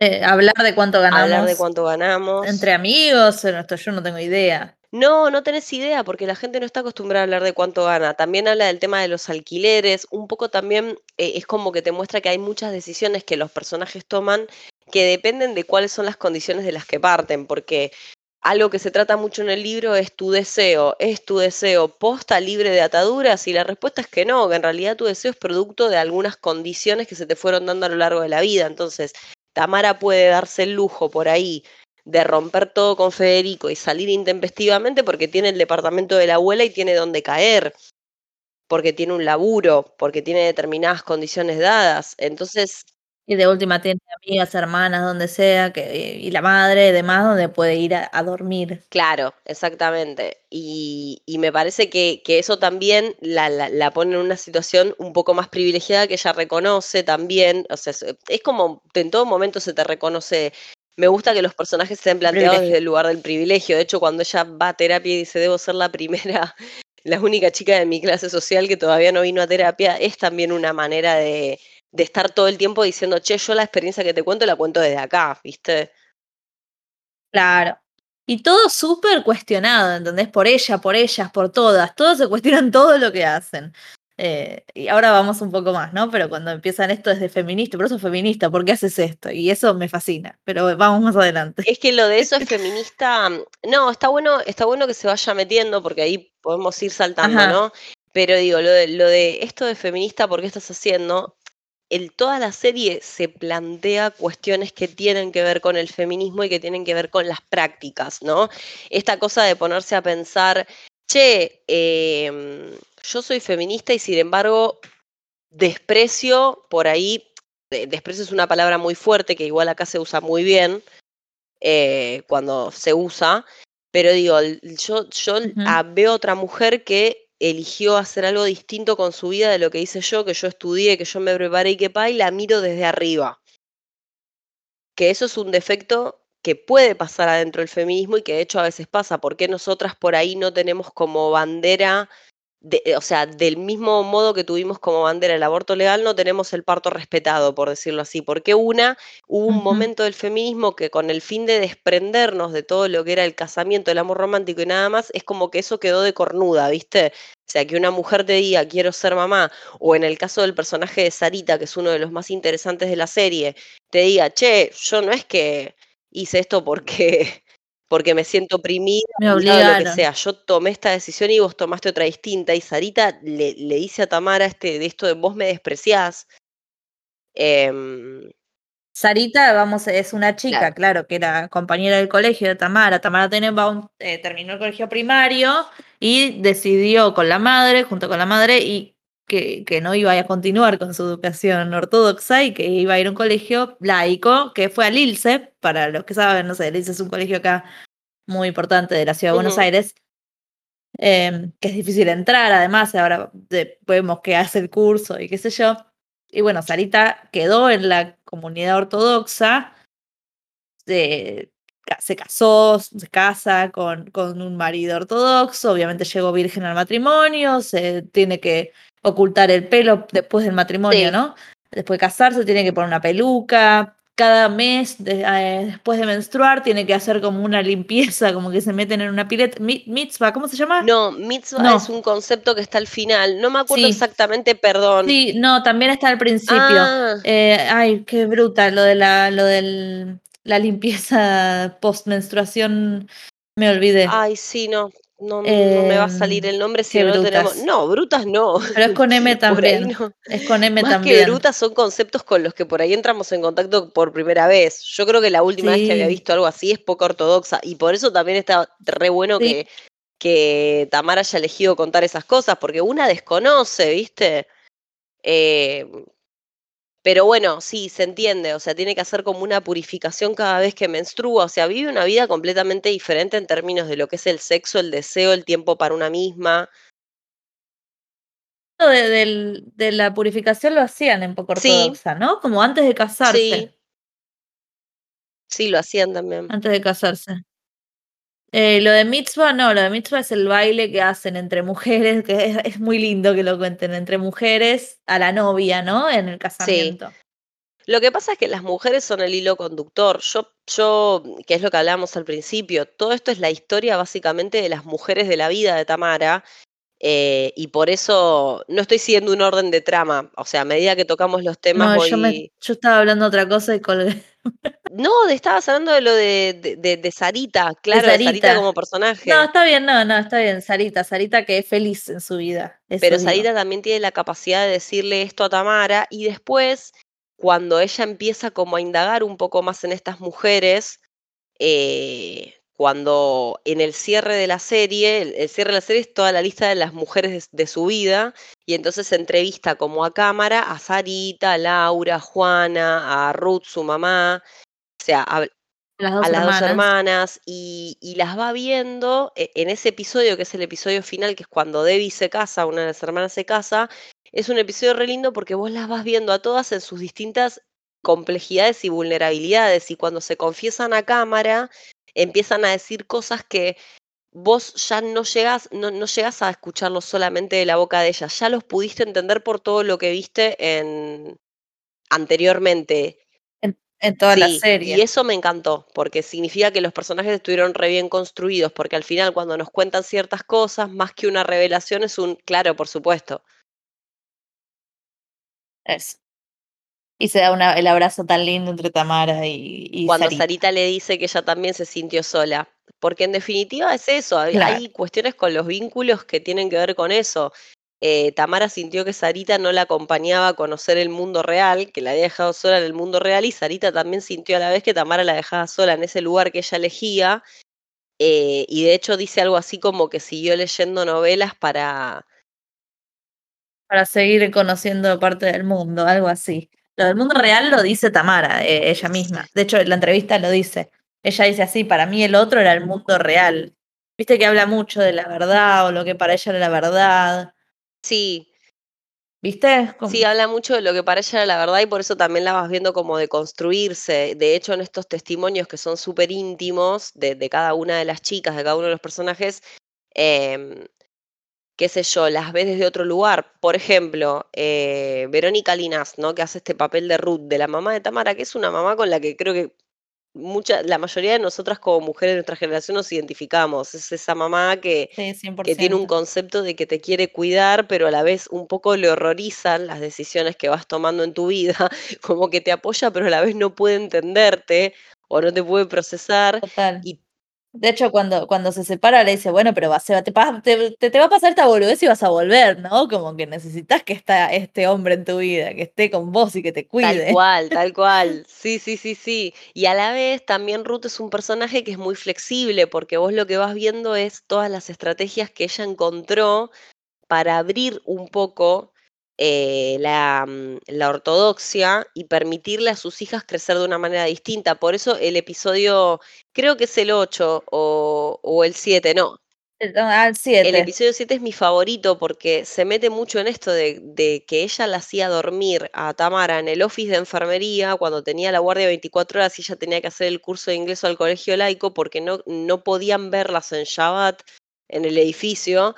Eh, hablar de cuánto ganamos hablar de cuánto ganamos. entre amigos, en esto yo no tengo idea. No, no tenés idea, porque la gente no está acostumbrada a hablar de cuánto gana. También habla del tema de los alquileres, un poco también eh, es como que te muestra que hay muchas decisiones que los personajes toman que dependen de cuáles son las condiciones de las que parten, porque algo que se trata mucho en el libro es tu deseo, es tu deseo posta libre de ataduras y la respuesta es que no, que en realidad tu deseo es producto de algunas condiciones que se te fueron dando a lo largo de la vida. Entonces, Tamara puede darse el lujo por ahí de romper todo con Federico y salir intempestivamente porque tiene el departamento de la abuela y tiene donde caer, porque tiene un laburo, porque tiene determinadas condiciones dadas. Entonces, Y de última tiene amigas, hermanas, donde sea, que, y la madre y demás, donde puede ir a, a dormir. claro, exactamente. Y, y me parece que, que eso también la, la- la pone en una situación un poco más privilegiada que ella reconoce también. O sea, es, es como en todo momento se te reconoce. Me gusta que los personajes estén planteados Privilegio. desde el lugar del privilegio. De hecho, cuando ella va a terapia y dice, debo ser la primera, la única chica de mi clase social que todavía no vino a terapia, es también una manera de, de estar todo el tiempo diciendo, che, yo la experiencia que te cuento la cuento desde acá, ¿viste? Claro. Y todo súper cuestionado, ¿entendés? Por ella, por ellas, por todas. Todos se cuestionan todo lo que hacen. Eh, y ahora vamos un poco más, ¿no? Pero cuando empiezan esto desde feminista, por eso feminista, ¿por qué haces esto? Y eso me fascina. Pero vamos más adelante. Es que lo de eso es feminista. No, está bueno, está bueno que se vaya metiendo, porque ahí podemos ir saltando, Ajá. ¿no? Pero digo, lo de, lo de esto de feminista, ¿por qué estás haciendo? El, toda la serie se plantea cuestiones que tienen que ver con el feminismo y que tienen que ver con las prácticas, ¿no? Esta cosa de ponerse a pensar, che, em, yo soy feminista y sin embargo desprecio por ahí, de- desprecio es una palabra muy fuerte que igual acá se usa muy bien, eh, cuando se usa, pero digo, yo, yo veo otra mujer que eligió hacer algo distinto con su vida de lo que hice yo, que yo estudié, que yo me preparé y que pa, y la miro desde arriba. Que eso es un defecto que puede pasar adentro del feminismo y que de hecho a veces pasa, porque nosotras por ahí no tenemos como bandera de- eh, o sea, del mismo modo que tuvimos como bandera el aborto legal, no tenemos el parto respetado, por decirlo así, porque una, hubo un momento del feminismo que con el fin de desprendernos de todo lo que era el casamiento, el amor romántico y nada más, es como que eso quedó de cornuda, ¿viste? O sea, que una mujer te diga quiero ser mamá, o en el caso del personaje de Sarita, que es uno de los más interesantes de la serie, te diga, che, yo no es que hice esto porque porque me siento oprimida, Me lo que sea. Yo tomé esta decisión y vos tomaste otra distinta. Y Sarita le, le dice a Tamara este, de esto de vos me despreciás. Em, Sarita, vamos, es una chica, Claro. claro, que era compañera del colegio de Tamara. Tamara Tenenbaum eh, terminó el colegio primario y decidió con la madre, junto con la madre, y que, que no iba a continuar con su educación ortodoxa y que iba a ir a un colegio laico, que fue a Lilce, para los que saben, no sé, Lilce es un colegio acá muy importante de la ciudad de Buenos. Aires, em, que es difícil entrar, además, ahora vemos que hace el curso y qué sé yo. Y bueno, Sarita quedó en la comunidad ortodoxa, se, ca- se casó, se casa con, con un marido ortodoxo, obviamente llegó virgen al matrimonio, se tiene que ocultar el pelo después del matrimonio, Sí. ¿no? Después de casarse tiene que poner una peluca, cada mes de- eh, después de menstruar tiene que hacer como una limpieza, como que se meten en una pileta, mi- mitzvah, ¿cómo se llama? no, mitzvah No. es un concepto que está al final. No me acuerdo Sí. exactamente, perdón. Sí, no, también está al principio. Ah, Eh, ay, qué bruta, lo de la, lo del, la limpieza post-menstruación, me olvidé. ay, sí, no. No, no me va a salir Em, el nombre si no lo tenemos. No, brutas no. Pero es con M también. no. Es con M Más que también. brutas son conceptos con los que por ahí entramos en contacto por primera vez. Yo creo que la última vez que había visto algo así es poco ortodoxa y por eso también está re bueno Sí. que, que Tamara haya elegido contar esas cosas, porque una desconoce, ¿viste? Eh, pero bueno, sí, se entiende, o sea, tiene que hacer como una purificación cada vez que menstrua, o sea, vive una vida completamente diferente en términos de lo que es el sexo, el deseo, el tiempo para una misma. De, la purificación lo hacían en poco Sí. ortodoxa, ¿no? Como antes de casarse. Sí. Sí, lo hacían también. Antes de casarse. Eh, lo de mitzvah, no, lo de mitzvah es el baile que hacen entre mujeres, que es, es muy lindo que lo cuenten, entre mujeres a la novia, ¿no? En el casamiento. Lo que pasa es que las mujeres son el hilo conductor. Yo, yo, que es lo que hablábamos al principio, todo esto es la historia básicamente de las mujeres de la vida de Tamara. Eh, y por eso no estoy siguiendo un orden de trama. O sea, a medida que tocamos los temas No, voy. yo, me, yo estaba hablando otra cosa y colgué. No, estabas hablando de lo de, de, de- de Sarita, claro, de Sarita Sarita. como personaje. No, está bien, no, no, está bien, Sarita, Sarita que es feliz en su vida. Pero. Sarita también tiene la capacidad de decirle esto a Tamara y después, cuando ella empieza como a indagar un poco más en estas mujeres, eh, cuando en el cierre de la serie, el, el cierre de la serie es toda la lista de las mujeres de, de su vida y entonces se entrevista como a cámara a Sarita, a Laura, a Juana, a Ruth, su mamá, o sea, a, las dos a las hermanas. dos hermanas y, y las va viendo e- en ese episodio, que es el episodio final, que es cuando Debbie se casa, una de las hermanas se casa, es un episodio re lindo porque vos las vas viendo a todas en sus distintas complejidades y vulnerabilidades y cuando se confiesan a cámara empiezan a decir cosas que vos ya no llegás, no, no llegás a escucharlos solamente de la boca de ellas, ya los pudiste entender por todo lo que viste en anteriormente. En toda la serie. y eso me encantó, porque significa que los personajes estuvieron re bien construidos, porque al final cuando nos cuentan ciertas cosas, más que una revelación, es un, claro, por supuesto. Eso. Y se da una- el abrazo tan lindo entre Tamara y, y Cuando Sarita. Sarita le dice que ella también se sintió sola, porque en definitiva es eso, hay, Claro. hay cuestiones con los vínculos que tienen que ver con eso. Eh, Tamara sintió que Sarita no la acompañaba a conocer el mundo real, que la había dejado sola en el mundo real, y Sarita también sintió a la vez que Tamara la dejaba sola en ese lugar que ella elegía, eh, y de hecho dice algo así como que siguió leyendo novelas para... Para seguir conociendo parte del mundo, algo así. Lo del mundo real lo dice Tamara, eh, ella misma. De hecho, en la entrevista lo dice. Ella dice así, para mí el otro era el mundo real. Viste que habla mucho de la verdad o lo que para ella era la verdad. Sí, ¿Viste? Como- Sí, habla mucho de lo que para ella era la verdad y por eso también la vas viendo como de construirse. De hecho, en estos testimonios que son súper íntimos de, de cada una de las chicas, de cada uno de los personajes, em, qué sé yo, las ves desde otro lugar. Por ejemplo, eh, Verónica Linas, ¿no? Que hace este papel de Ruth, de la mamá de Tamara, que es una mamá con la que creo que mucha, la mayoría de nosotras como mujeres de nuestra generación nos identificamos. Es esa mamá que, que tiene un concepto de que te quiere cuidar, pero a la vez un poco le horrorizan las decisiones que vas tomando en tu vida, como que te apoya, pero a la vez no puede entenderte o no te puede procesar. Total. Y de hecho, cuando, cuando se separa le dice, bueno, pero va, te, te, te, va a pasar esta boludez y vas a volver, ¿no? Como que necesitas que está este hombre en tu vida, que esté con vos y que te cuide. Tal cual, tal cual. Sí, sí, sí, sí. Y a la vez también Ruth es un personaje que es muy flexible porque vos lo que vas viendo es todas las estrategias que ella encontró para abrir un poco eh, mm, la, ortodoxia y permitirle a sus hijas crecer de una manera distinta. Por eso el episodio, creo que es el 8 o, el 7, no. El, ah, el episodio 7 es mi favorito porque se mete mucho en esto de, que ella la hacía dormir a Tamara en el office de enfermería cuando tenía la guardia 24 horas y ella tenía que hacer el curso de ingreso al colegio laico porque no, no podían verlas en Shabbat en el edificio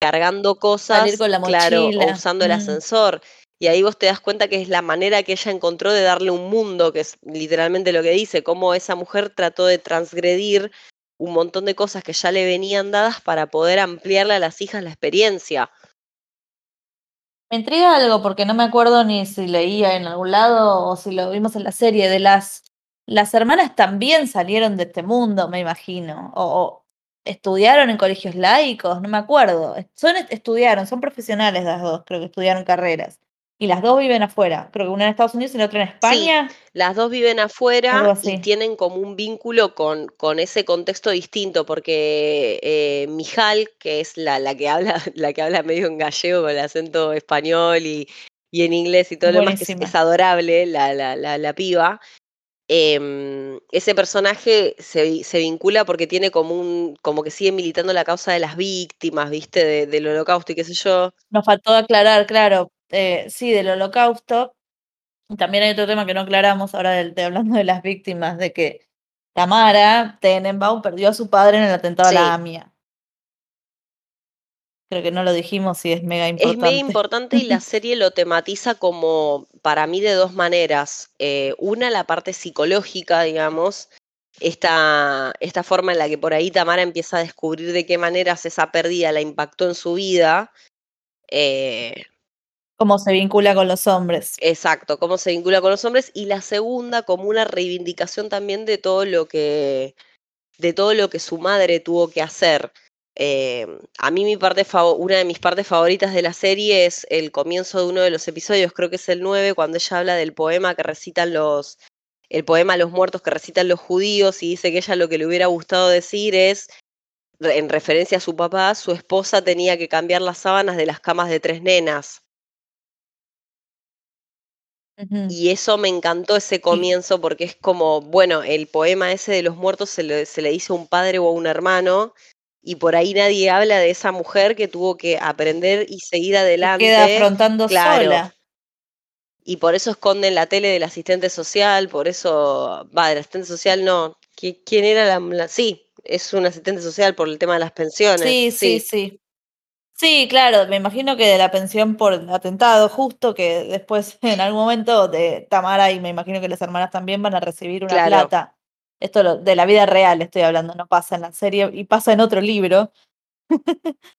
cargando cosas, claro, usando el mm. ascensor. Y ahí vos te das cuenta que es la manera que ella encontró de darle un mundo, que es literalmente lo que dice, cómo esa mujer trató de transgredir un montón de cosas que ya le venían dadas para poder ampliarle a las hijas la experiencia. Me intriga algo porque no me acuerdo ni si leía en algún lado o si lo vimos en la serie de las las hermanas también salieron de este mundo, me imagino, o, estudiaron en colegios laicos, no me acuerdo. Son, estudiaron, son profesionales las dos, creo que estudiaron carreras. Y las dos viven afuera, creo que una en Estados Unidos y la otra en España. Sí, las dos viven afuera y tienen como un vínculo con, con ese contexto distinto, porque eh, Mijal, que es la, la, que habla, la que habla medio en gallego con el acento español y, y en inglés y todo lo demás, que es, adorable, la, la, la, la piba, Em, ese personaje se, se, vincula porque tiene como un, como que sigue militando la causa de las víctimas, viste, del holocausto y qué sé yo. Nos faltó aclarar, claro, eh, sí, del holocausto. También hay otro tema que no aclaramos ahora de, hablando de las víctimas, de que Tamara Tenenbaum perdió a su padre en el atentado a la AMIA. Creo que no lo dijimos y es mega importante. Es mega importante y la serie lo tematiza como, para mí, de dos maneras. Eh, una, la parte psicológica, digamos, esta, esta forma en la que por ahí Tamara empieza a descubrir de qué maneras esa pérdida la impactó en su vida. Eh, cómo se vincula con los hombres. Exacto, cómo se vincula con los hombres. Y la segunda, como una reivindicación también de todo lo que, de todo lo que su madre tuvo que hacer. Eh, a mí mi parte una de mis partes favoritas de la serie es el comienzo de uno de los episodios, creo que es el 9, cuando ella habla del poema que recitan los, el poema a los muertos que recitan los judíos y dice que ella lo que le hubiera gustado decir es, en referencia a su papá, su esposa tenía que cambiar las sábanas de las camas de tres nenas. Y eso me encantó ese comienzo porque es como, bueno, el poema ese de los muertos se le, se le dice a un padre o a un hermano y por ahí nadie habla de esa mujer que tuvo que aprender y seguir adelante. queda afrontando sola. Y por eso esconden la tele del asistente social, por eso, va, del asistente social no. ¿Quién era la, Sí, es un asistente social por el tema de las pensiones. Sí, sí, sí, sí. claro, me imagino que de la pensión por atentado, justo que después en algún momento de Tamara y me imagino que las hermanas también van a recibir una plata esto de la vida real estoy hablando, no pasa en la serie y pasa en otro libro.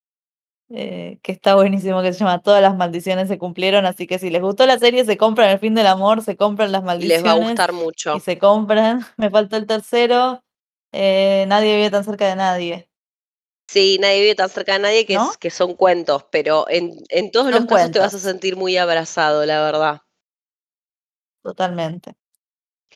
Eh, que está buenísimo, que se llama Todas las maldiciones se cumplieron, así que si les gustó la serie, se compran El fin del amor, se compran las maldiciones. Les va a gustar mucho. Y se compran, me faltó el tercero, eh, Nadie vive tan cerca de nadie. Sí, nadie vive tan cerca de nadie que, que son cuentos, pero en, en todos los casos te vas a sentir muy abrazado, la verdad. Totalmente.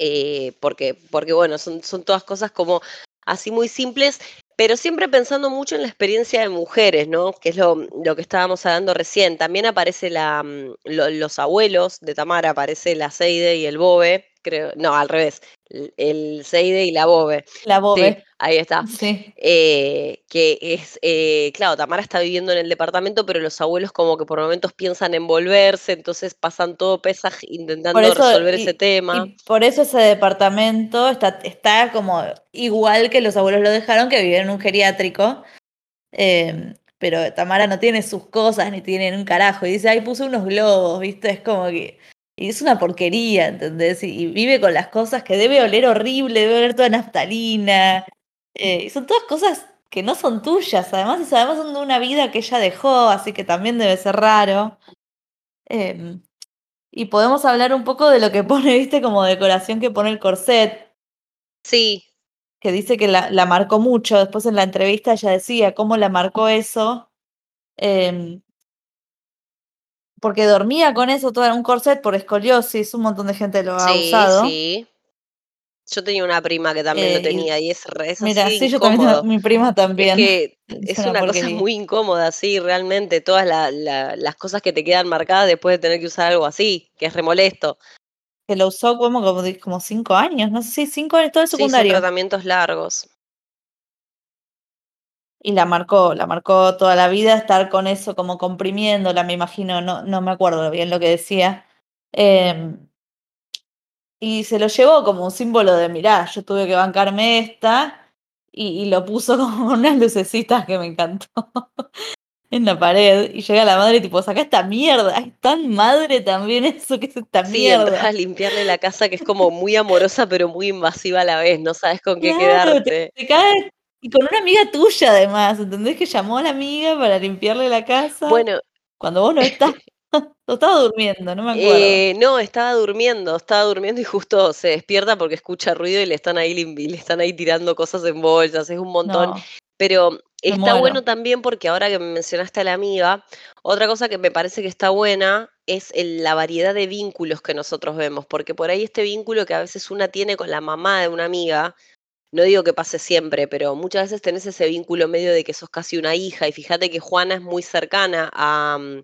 Eh, porque, porque bueno, son, son todas cosas como así muy simples, pero siempre pensando mucho en la experiencia de mujeres, ¿no? Que es lo, lo que estábamos hablando recién. También aparece la, mm, los abuelos de Tamara, aparece la Seide y el Bobe, creo, no, al revés, el Seide y la Bobe. La Bobe. ahí está. Sí. Eh, que es, eh, claro, Tamara está viviendo en el departamento, pero los abuelos como que por momentos piensan en volverse, entonces pasan todo pesas intentando resolver ese tema. por eso ese departamento está, está como igual que los abuelos lo dejaron, que viven en un geriátrico. Em, pero Tamara no tiene sus cosas ni tiene un carajo. Y dice, ay, puse unos globos, ¿viste? Es como que. Y es una porquería, ¿entendés? Y, vive con las cosas que debe oler horrible, debe oler toda naftalina. Eh, son todas cosas que no son tuyas, además, y además son de una vida que ella dejó, así que también debe ser raro. Em, y podemos hablar un poco de lo que pone, viste, como decoración que pone el corset. Sí. Que dice que la, la marcó mucho. Después en la entrevista ella decía cómo la marcó eso. Em, porque dormía con eso, todo un corset por escoliosis, un montón de gente lo ha usado. Sí, yo tenía una prima que también lo eh, tenía y es, re, Mira, sí, yo también, mi prima también. Es que es, una, cosa muy incómoda, sí, realmente, todas las cosas que te quedan marcadas después de tener que usar algo así, que es remolesto. Que lo usó como, como, cinco años, no sé si cinco años, todo el secundario. Sí, tratamientos largos. Y la marcó, la marcó toda la vida, estar con eso como comprimiéndola, me imagino, no, no me acuerdo bien lo que decía. Eh, y se lo llevó como un símbolo de, mirá, yo tuve que bancarme esta, y, lo puso como unas lucecitas que me encantó en la pared. Y llega la madre y tipo, saca esta mierda, es tan madre también eso que es esta sí, mierda. a limpiarle la casa que es como muy amorosa pero muy invasiva a la vez, no sabes con qué quedarte. Te, cae, y con una amiga tuya además, ¿entendés? Que llamó a la amiga para limpiarle la casa. Bueno. Cuando vos no estás. estaba durmiendo, no me acuerdo. Eh, no, estaba durmiendo, estaba durmiendo y justo se despierta porque escucha ruido y le están ahí, le están ahí tirando cosas en bolsas, es un montón. Pero está bueno también porque ahora que me mencionaste a la amiga, otra cosa que me parece que está buena es la variedad de vínculos que nosotros vemos, porque por ahí este vínculo que a veces una tiene con la mamá de una amiga, no digo que pase siempre, pero muchas veces tenés ese vínculo medio de que sos casi una hija y fíjate que Juana es muy cercana a, mm,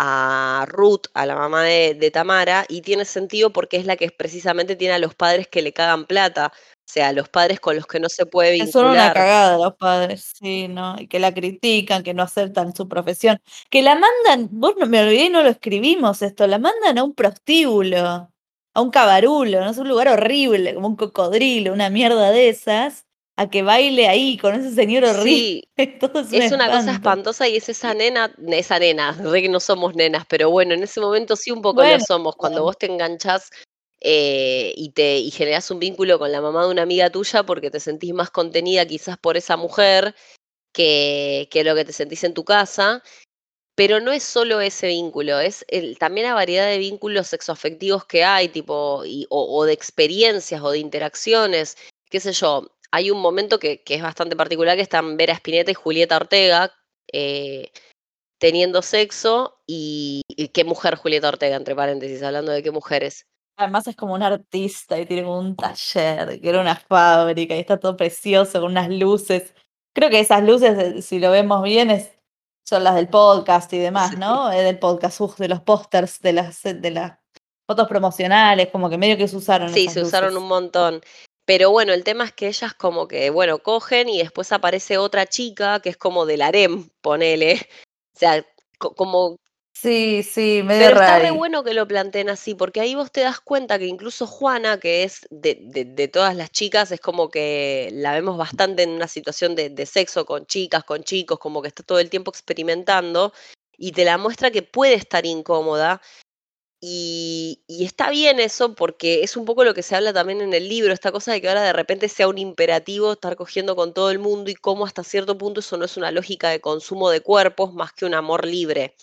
a Ruth, a la mamá de, Tamara, y tiene sentido porque es la que precisamente tiene a los padres que le cagan plata, o sea, los padres con los que no se puede vincular. Son una cagada los padres, sí, ¿no? Y que la critican, que no aceptan su profesión, que la mandan, vos no me olvidé, no lo escribimos esto, la mandan a un prostíbulo, a un cabarulo, ¿no? Es un lugar horrible, como un cocodrilo, una mierda de esas a que baile ahí con ese señor horrible. Sí, es, una cosa espantosa y es esa nena, esa nena, re que no somos nenas, pero bueno, en ese momento sí un poco lo somos. Cuando vos te enganchás eh, y te y generás un vínculo con la mamá de una amiga tuya porque te sentís más contenida quizás por esa mujer que, que lo que te sentís en tu casa. Pero no es solo ese vínculo, es también la variedad de vínculos sexoafectivos que hay, tipo, o de experiencias o de interacciones, qué sé yo, hay un momento que, es bastante particular, que están Vera Spinetta y Julieta Ortega eh, teniendo sexo y, qué mujer Julieta Ortega, entre paréntesis, hablando de qué mujeres. Además es como un artista y tiene un taller, que era una fábrica y está todo precioso con unas luces. Creo que esas luces, eh, si lo vemos bien, es, son las del podcast y demás, ¿no? Del podcast, de los pósters, de las, de las fotos promocionales, como que medio que se usaron. Sí, se usaron un montón. Pero bueno, el tema es que ellas como que, bueno, cogen y después aparece otra chica que es como del harem, ponele. O sea, como... Sí, sí, medio Pero está re bueno que lo planteen así, porque ahí vos te das cuenta que incluso Juana, que es de, de, todas las chicas, es como que la vemos bastante en una situación de, de sexo con chicas, con chicos, como que está todo el tiempo experimentando y te la muestra que puede estar incómoda y, está bien eso porque es un poco lo que se habla también en el libro, esta cosa de que ahora de repente sea un imperativo estar cogiendo con todo el mundo y cómo hasta cierto punto eso no es una lógica de consumo de cuerpos más que un amor libre.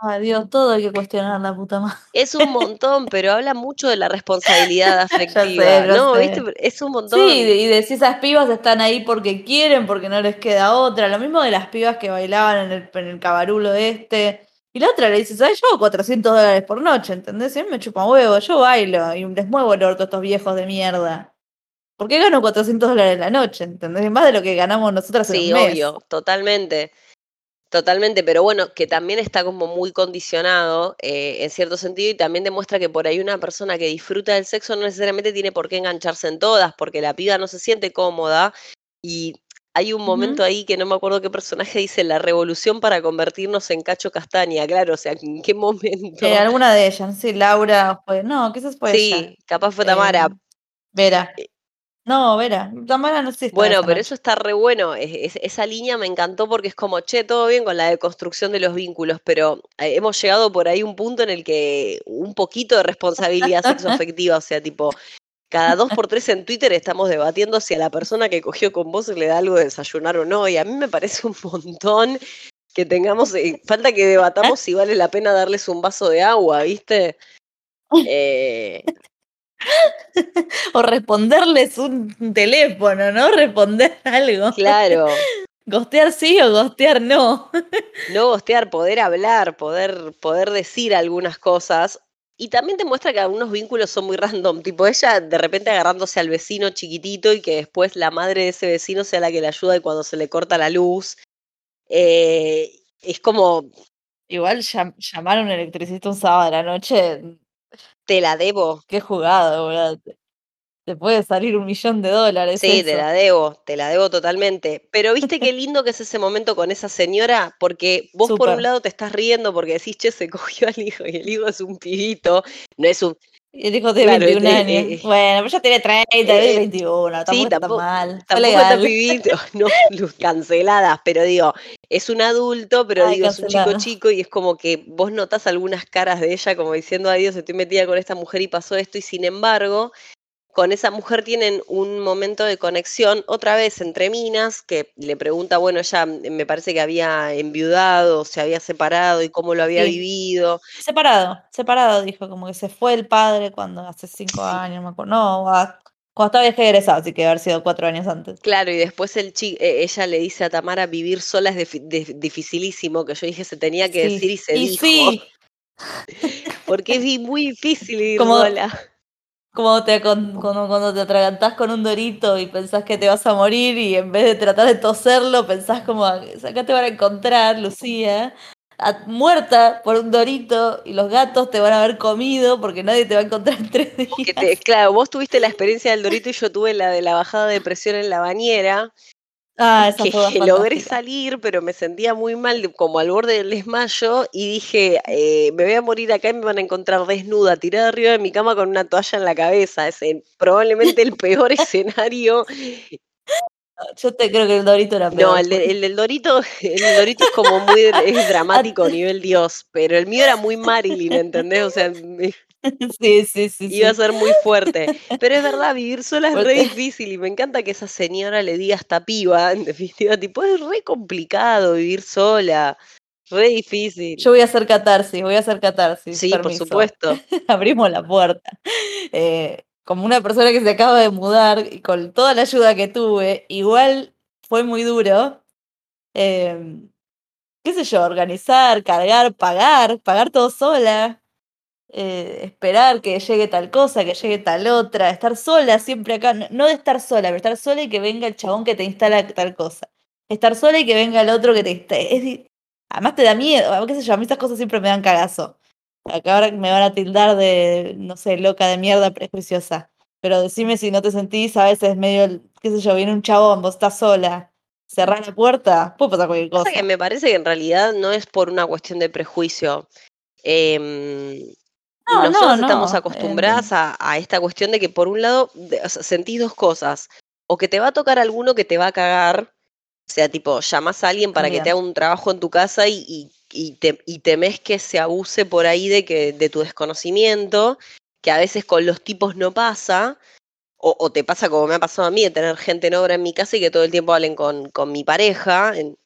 Ay Dios, todo hay que cuestionar la puta madre. Es un montón, pero habla mucho de la responsabilidad afectiva, ¿no? ¿Viste? Es un montón. Sí, y de si esas pibas están ahí porque quieren, porque no les queda otra. Lo mismo de las pibas que bailaban en el, en el cabarulo este y la otra le dice, ¿sabes? Yo 400 dólares por noche, ¿entendés? Y me chupa huevo, yo bailo y les muevo el orto a estos viejos de mierda. ¿Por qué gano 400 dólares la noche? ¿Entendés? Más de lo que ganamos nosotras en un mes. obvio, totalmente. Totalmente, pero bueno, que también está como muy condicionado eh, en cierto sentido y también demuestra que por ahí una persona que disfruta del sexo no necesariamente tiene por qué engancharse en todas, porque la piba no se siente cómoda y hay un momento ahí que no me acuerdo qué personaje dice la revolución para convertirnos en Cacho Castaña, claro, o sea, ¿en qué momento? Eh, alguna de ellas, sí, Laura fue, no, quizás fue Sí, capaz fue Tamara. Em, Vera. No, Vera, Tamara no existe. Bueno, pero eso está re bueno. es- es- esa línea me encantó porque es como, che, todo bien con la deconstrucción de los vínculos, pero eh, hemos llegado por ahí a un punto en el que un poquito de responsabilidad sexoafectiva, o sea, tipo, cada dos por tres en Twitter estamos debatiendo si a la persona que cogió con vos le da algo de desayunar o no, y a mí me parece un montón que tengamos, eh, falta que debatamos si vale la pena darles un vaso de agua, ¿viste? Eh, O responderles un teléfono, ¿no? Responder algo. claro. Gostear sí o gostear no. no gostear, poder hablar, poder, poder decir algunas cosas. Y también te muestra que algunos vínculos son muy random, tipo ella de repente agarrándose al vecino chiquitito y que después la madre de ese vecino sea la que le ayuda y cuando se le corta la luz. Eh, es como, Igual llam- llamar a un electricista un sábado a la noche, te la debo. qué jugado, boludo. Te- Te puede salir un millón de dólares. Sí, te eso. la debo, te la debo totalmente. Pero viste qué lindo que es ese momento con esa señora, porque vos por un lado te estás riendo porque decís, che, se cogió al hijo y el hijo es un pibito, no es un, el hijo tiene Claro, 21 eh, años. eh, bueno, pero ya tiene 30, eh, y 21. Tampoco sí, está tampoco, mal. Está tampoco está legal. pibito, no, luz canceladas, pero digo, es un adulto, pero Ay, digo, es un chico chico y es como que vos notás algunas caras de ella como diciendo, adiós, estoy metida con esta mujer y pasó esto, y sin embargo, con esa mujer tienen un momento de conexión, otra vez entre minas, que le pregunta, bueno, ella me parece que había enviudado, se había separado y cómo lo había Sí. vivido. Separado, separado, dijo, como que se fue el padre cuando hace cinco años, me acuerdo. No, a- cuando estaba viaje egresado, así que haber sido cuatro años antes. Claro, y después el chi- eh, ella le dice a Tamara, vivir sola es difi- di- dificilísimo, que yo dije se tenía que Sí, decir y se y dijo, sí, porque es muy difícil vivir Como- sola. Como te, acon- cuando, cuando te atragantás con un dorito y pensás que te vas a morir y en vez de tratar de toserlo, pensás como, acá te van a encontrar, Lucía, a- muerta por un dorito y los gatos te van a haber comido porque nadie te va a encontrar en tres días. Que te- claro, vos tuviste la experiencia del Dorito y yo tuve la de la bajada de presión en la bañera, Ah, esa que fue logré salir, pero me sentía muy mal, como al borde del desmayo, y dije, eh, me voy a morir acá y me van a encontrar desnuda, tirada arriba de mi cama con una toalla en la cabeza. Es probablemente el peor escenario Yo te creo que el dorito era No, peor. el, de- el del Dorito, el del Dorito es como muy es dramático nivel Dios, pero el mío era muy Marilyn, ¿entendés? O sea, Sí, sí, sí. iba a ser muy fuerte. Pero es verdad, vivir sola es re difícil y me encanta que esa señora le diga a esta piba, en definitiva, tipo, es re complicado vivir sola, re difícil. Yo voy a hacer catarsis, voy a hacer catarsis. Sí, por supuesto. Abrimos la puerta. Eh, como una persona que se acaba de mudar y con toda la ayuda que tuve, igual fue muy duro. em, qué sé yo, organizar, cargar, pagar, pagar todo sola. Eh, esperar que llegue tal cosa, que llegue tal otra, estar sola siempre acá, no, de estar sola, pero estar sola y que venga el chabón que te instala tal cosa. Estar sola y que venga el otro que te instala. Es, además te da miedo, qué sé yo, a mí estas cosas siempre me dan cagazo. Acá ahora me van a tildar de, no sé, loca de mierda, prejuiciosa. Pero decime si no te sentís a veces medio, qué sé yo, viene un chabón, vos estás sola, cerrás la puerta, puede pasar cualquier cosa. que me parece que en realidad no es por una cuestión de prejuicio. Em, No, no, nosotros estamos no, acostumbradas a, a esta cuestión de que por un lado de- o sea, sentís dos cosas, o que te va a tocar alguno que te va a cagar, o sea, tipo, llamás a alguien para que te haga un trabajo en tu casa y, y, y te, y temes que se abuse por ahí de, que, de tu desconocimiento, que a veces con los tipos no pasa, o, o te pasa como me ha pasado a mí, de tener gente en obra en mi casa y que todo el tiempo hablen con, con mi pareja. En,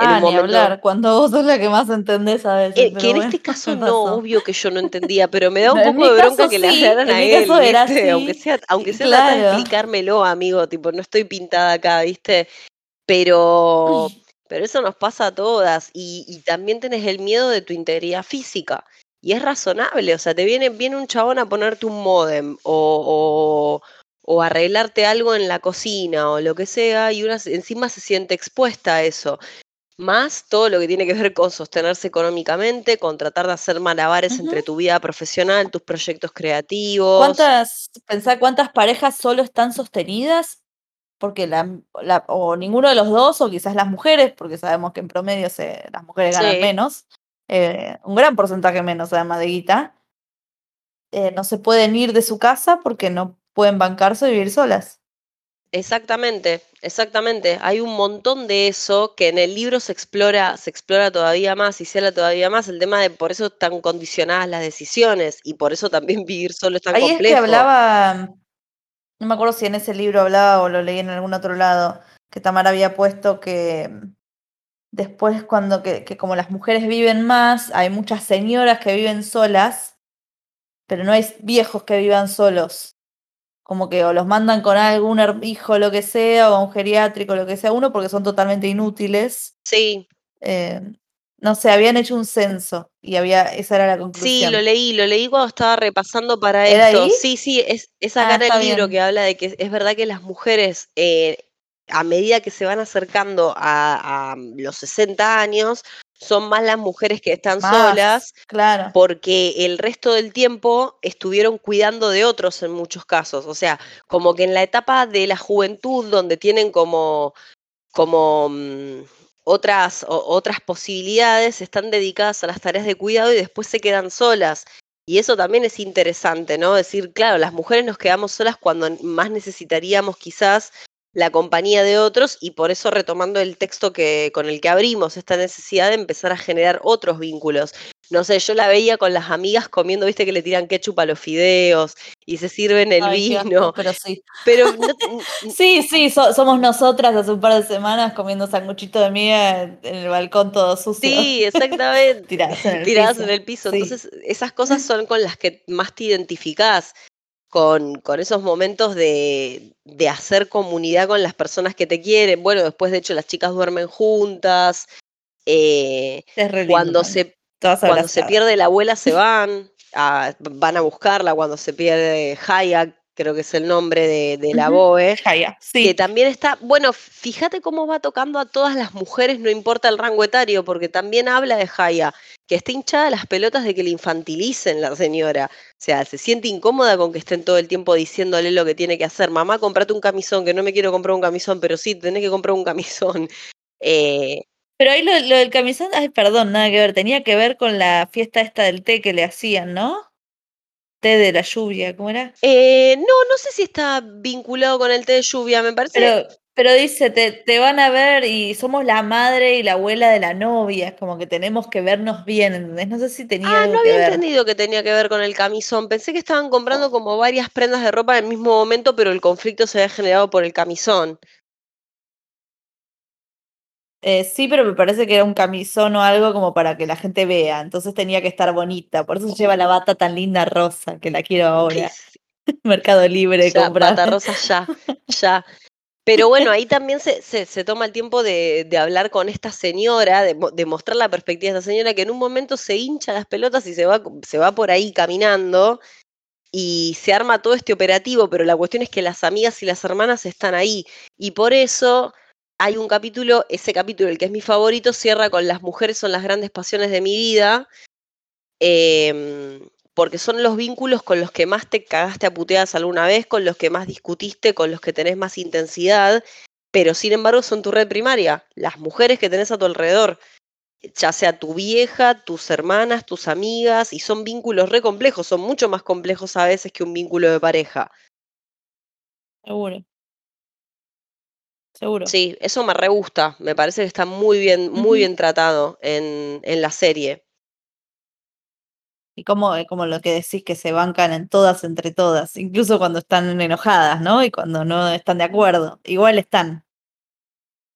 en Ah, un ni momento, hablar, cuando vos sos la que más entendés a veces. eh, que en bueno, este caso no, pasó. obvio que yo no entendía, pero me da un en poco de bronca que le sí, en a él, caso era ¿viste? Aunque así, sea, aunque sea tratar de claro. explicármelo, amigo, tipo, no estoy pintada acá, ¿viste? Pero, pero eso nos pasa a todas y, y también tenés el miedo de tu integridad física. Y es razonable, o sea, te viene, viene un chabón a ponerte un módem o, o, o arreglarte algo en la cocina o lo que sea, y una encima se siente expuesta a eso. Más todo lo que tiene que ver con sostenerse económicamente, con tratar de hacer malabares entre tu vida profesional, tus proyectos creativos. ¿Cuántas, pensá cuántas parejas solo están sostenidas? Porque la, la- o ninguno de los dos, o quizás las mujeres, porque sabemos que en promedio se, las mujeres ganan Sí. menos, eh, un gran porcentaje menos además de guita, eh, no se pueden ir de su casa porque no pueden bancarse y vivir solas. Exactamente, exactamente. Hay un montón de eso que en el libro se explora, se explora todavía más y se habla todavía más. El tema de por eso están condicionadas las decisiones y por eso también vivir solo es tan Ahí es que complejo. hablaba, no me acuerdo si en ese libro hablaba o lo leí en algún otro lado, que Tamara había puesto que después cuando que, que como las mujeres viven más, hay muchas señoras que viven solas, pero no hay viejos que vivan solos. Como que o los mandan con algún hijo, lo que sea, o a un geriátrico, lo que sea, uno, porque son totalmente inútiles. Sí, Eh, no sé, habían hecho un censo y había, esa era la sí, conclusión. lo leí, lo leí cuando estaba repasando para ¿Era esto. ahí? Sí, sí, es, es acá Ah, el libro bien. que habla de que es verdad que las mujeres, eh, a medida que se van acercando a, a los 60 años, son más las mujeres que están Más, solas claro. porque el resto del tiempo estuvieron cuidando de otros en muchos casos. O sea, como que en la etapa de la juventud, donde tienen como, como mm, otras, o- otras posibilidades, están dedicadas a las tareas de cuidado y después se quedan solas. Y eso también es interesante, ¿no? Decir, claro, las mujeres nos quedamos solas cuando más necesitaríamos quizás la compañía de otros y por eso retomando el texto que con el que abrimos esta necesidad de empezar a generar otros vínculos. No sé, yo la veía con las amigas comiendo, viste que le tiran ketchup a los fideos y se sirven el Ay, qué asco, vino, pero sí. pero no te- Sí, sí, so- somos nosotras hace un par de semanas comiendo sanguchito de miga en el balcón todo sucio, sí, exactamente, tiradas en el tiradas piso. en el piso. Sí. Entonces, esas cosas son con las que más te identificás, con, con esos momentos de, de hacer comunidad con las personas que te quieren. Bueno, después de hecho las chicas duermen juntas. eh, Es cuando se Todas Cuando se pierde la abuela se van, a- van a buscarla, cuando se pierde Haya, creo que es el nombre de, de la Ujú. BOE, Jaya, que sí. también está, bueno, fíjate cómo va tocando a todas las mujeres, no importa el rango etario, porque también habla de Haya, que está hinchada las pelotas de que le infantilicen la señora. O sea, se siente incómoda con que estén todo el tiempo diciéndole lo que tiene que hacer. Mamá, comprate un camisón, que no me quiero comprar un camisón, pero sí, tenés que comprar un camisón. Eh, Pero ahí lo, lo del camisón, ay, perdón, nada que ver. Tenía que ver con la fiesta esta del té que le hacían, ¿no? Té de la lluvia, ¿cómo era? Eh, no, no sé si está vinculado con el té de lluvia, me parece. Pero, pero dice, te, te van a ver y somos la madre y la abuela de la novia, es como que tenemos que vernos bien, ¿entendés? No sé si tenía Ah, algo no que había ver. entendido que tenía que ver con el camisón. Pensé que estaban comprando como varias prendas de ropa en el mismo momento, pero el conflicto se había generado por el camisón. Eh, sí, pero me parece que era un camisón o algo como para que la gente vea, entonces tenía que estar bonita, por eso lleva la bata tan linda rosa, que la quiero ahora. Mercado Libre, Ya, comprar. bata rosa ya, ya. Pero bueno, ahí también se, se, se toma el tiempo de, de hablar con esta señora, de, de mostrar la perspectiva de esta señora que en un momento se hincha las pelotas y se va, se va por ahí caminando y se arma todo este operativo, pero la cuestión es que las amigas y las hermanas están ahí y por eso hay un capítulo, ese capítulo, el que es mi favorito, cierra con las mujeres son las grandes pasiones de mi vida, em, porque son los vínculos con los que más te cagaste a puteadas alguna vez, con los que más discutiste, con los que tenés más intensidad, pero sin embargo son tu red primaria, las mujeres que tenés a tu alrededor, ya sea tu vieja, tus hermanas, tus amigas, y son vínculos re complejos, son mucho más complejos a veces que un vínculo de pareja. Seguro. Seguro. Sí, eso me re gusta, me parece que está muy bien, muy bien tratado en, en la serie. Y como, eh, como lo que decís que se bancan en todas entre todas, incluso cuando están enojadas, ¿no? Y cuando no están de acuerdo, igual están.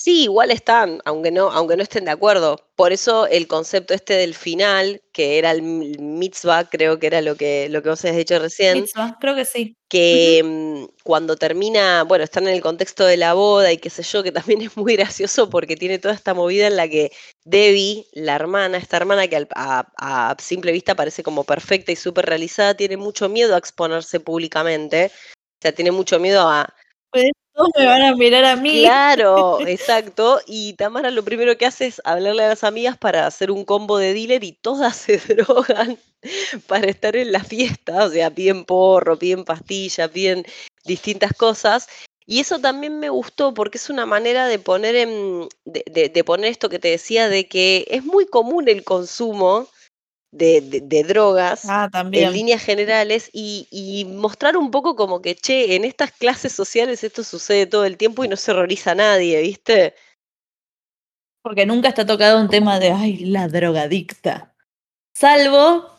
Sí, igual están, aunque no, aunque no estén de acuerdo. Por eso el concepto este del final, que era el mi- mitzvah, creo que era lo que, lo que vos has dicho recién, Mitzvah, creo que sí. que mm, cuando termina, bueno, están en el contexto de la boda y qué sé yo, que también es muy gracioso porque tiene toda esta movida en la que Debbie, la hermana, esta hermana que a, a simple vista parece como perfecta y súper realizada, tiene mucho miedo a exponerse públicamente. O sea, tiene mucho miedo a, Pues todos me van a mirar a mí. Claro, exacto. Y Tamara lo primero que hace es hablarle a las amigas para hacer un combo de dealer y todas se drogan para estar en la fiesta. O sea, piden porro, piden pastilla, piden distintas cosas. Y eso también me gustó porque es una manera de poner en, de, de- de poner esto que te decía de que es muy común el consumo de, de- de drogas Ah, en líneas generales y, y mostrar un poco como que, che, en estas clases sociales esto sucede todo el tiempo y no se horroriza a nadie, ¿viste? Porque nunca está tocado un tema de, ay, la drogadicta. Salvo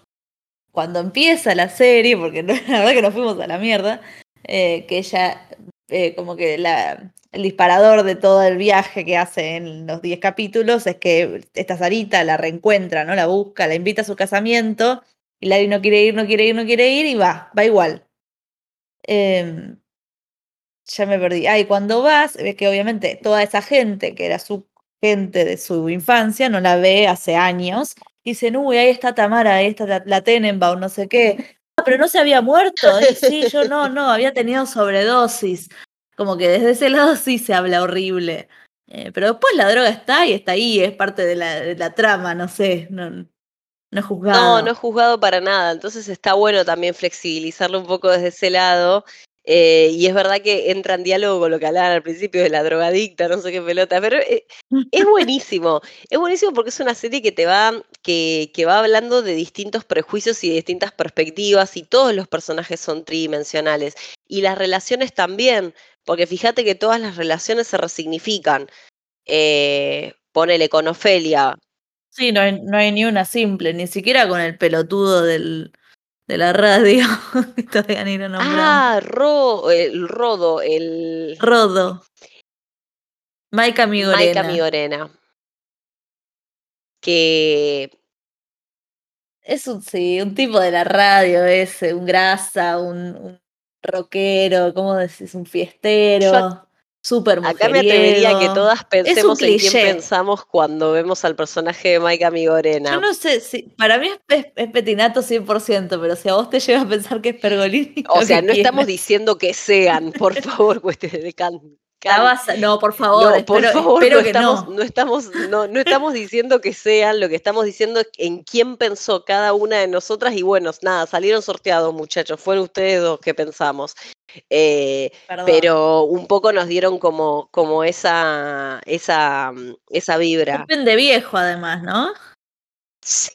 cuando empieza la serie, porque la verdad que nos fuimos a la mierda, eh, que ella, eh, como que el disparador de todo el viaje que hace en los 10 capítulos es que esta Sarita la reencuentra, ¿no? La busca, la invita a su casamiento, y Larry no quiere ir, no quiere ir, no quiere ir, y va, va igual. Em, ya me perdí. Ah, y cuando vas, ves que obviamente toda esa gente que era su gente de su infancia no la ve hace años. Dicen, uy, ahí está Tamara, ahí está la, la Tenenbaum, no sé qué. Ah, pero no se había muerto. Sí, yo no, no, había tenido sobredosis. Como que desde ese lado sí se habla horrible. Eh, pero después la droga está y está ahí, es parte de la, de la trama, no sé, no, no es juzgado. No, no es juzgado para nada, entonces está bueno también flexibilizarlo un poco desde ese lado. Eh, y es verdad que entra en diálogo con lo que hablaban al principio de la drogadicta, no sé qué pelota, pero eh, es buenísimo, es buenísimo porque es una serie que te va, que, que va hablando de distintos prejuicios y de distintas perspectivas, y todos los personajes son tridimensionales. Y las relaciones también, porque fíjate que todas las relaciones se resignifican. Eh, ponele con Ofelia, Sí, no no hay ni una simple, ni siquiera con el pelotudo del, de la radio. que todavía ni lo nombramos. Ah, Ro, el Rodo, el Rodo. Maika Migorena. Maika Migorena. Que Es un, sí, un tipo de la radio ese, un grasa, un, un rockero, ¿cómo decís? Un fiestero, súper acá me atrevería a que todas pensemos en quién pensamos cuando vemos al personaje de Maika Migorena. Yo no sé, si, para mí es, es, es Petinato 100%, pero si a vos te lleva a pensar que es Pergolini. O sea, no estamos diciendo que sean, por favor, cuestiones de can. Vas no, por favor, no, por espero, favor, espero no que estamos, no. no estamos, no, no estamos diciendo que sean, lo que estamos diciendo es en quién pensó cada una de nosotras, y bueno, nada, salieron sorteados, muchachos, fueron ustedes dos que pensamos. Eh, pero un poco nos dieron como, como esa, esa, esa vibra. de viejo, además, ¿no? Sí,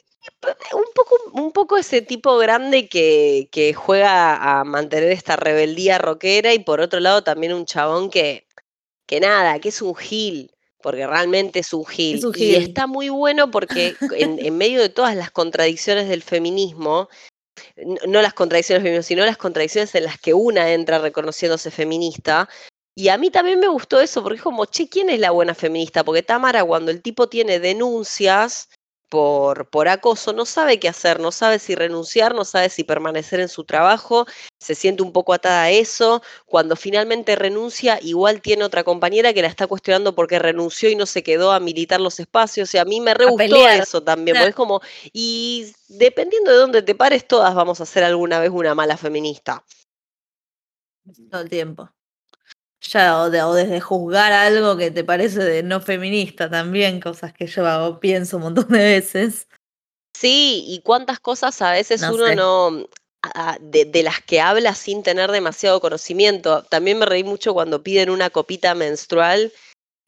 un poco, un poco ese tipo grande que, que juega a mantener esta rebeldía rockera y por otro lado también un chabón que, que nada, que es un gil, porque realmente es un gil. un Y gil. está muy bueno porque en, en medio de todas las contradicciones del feminismo, no las contradicciones del feminismo, sino las contradicciones en las que una entra reconociéndose feminista. Y a mí también me gustó eso, porque es como, che, ¿quién es la buena feminista? Porque Tamara, cuando el tipo tiene denuncias por, por acoso, no sabe qué hacer, no sabe si renunciar, no sabe si permanecer en su trabajo, se siente un poco atada a eso. Cuando finalmente renuncia, igual tiene otra compañera que la está cuestionando porque renunció y no se quedó a militar los espacios. Y a mí me re gustó eso también, porque es como, y dependiendo de dónde te pares, todas vamos a ser alguna vez una mala feminista. Todo el tiempo. Ya, o, de- o desde juzgar algo que te parece de no feminista también, cosas que yo hago- pienso un montón de veces. Sí, y cuántas cosas a veces No uno sé. no, de, de las que habla sin tener demasiado conocimiento. También me reí mucho cuando piden una copita menstrual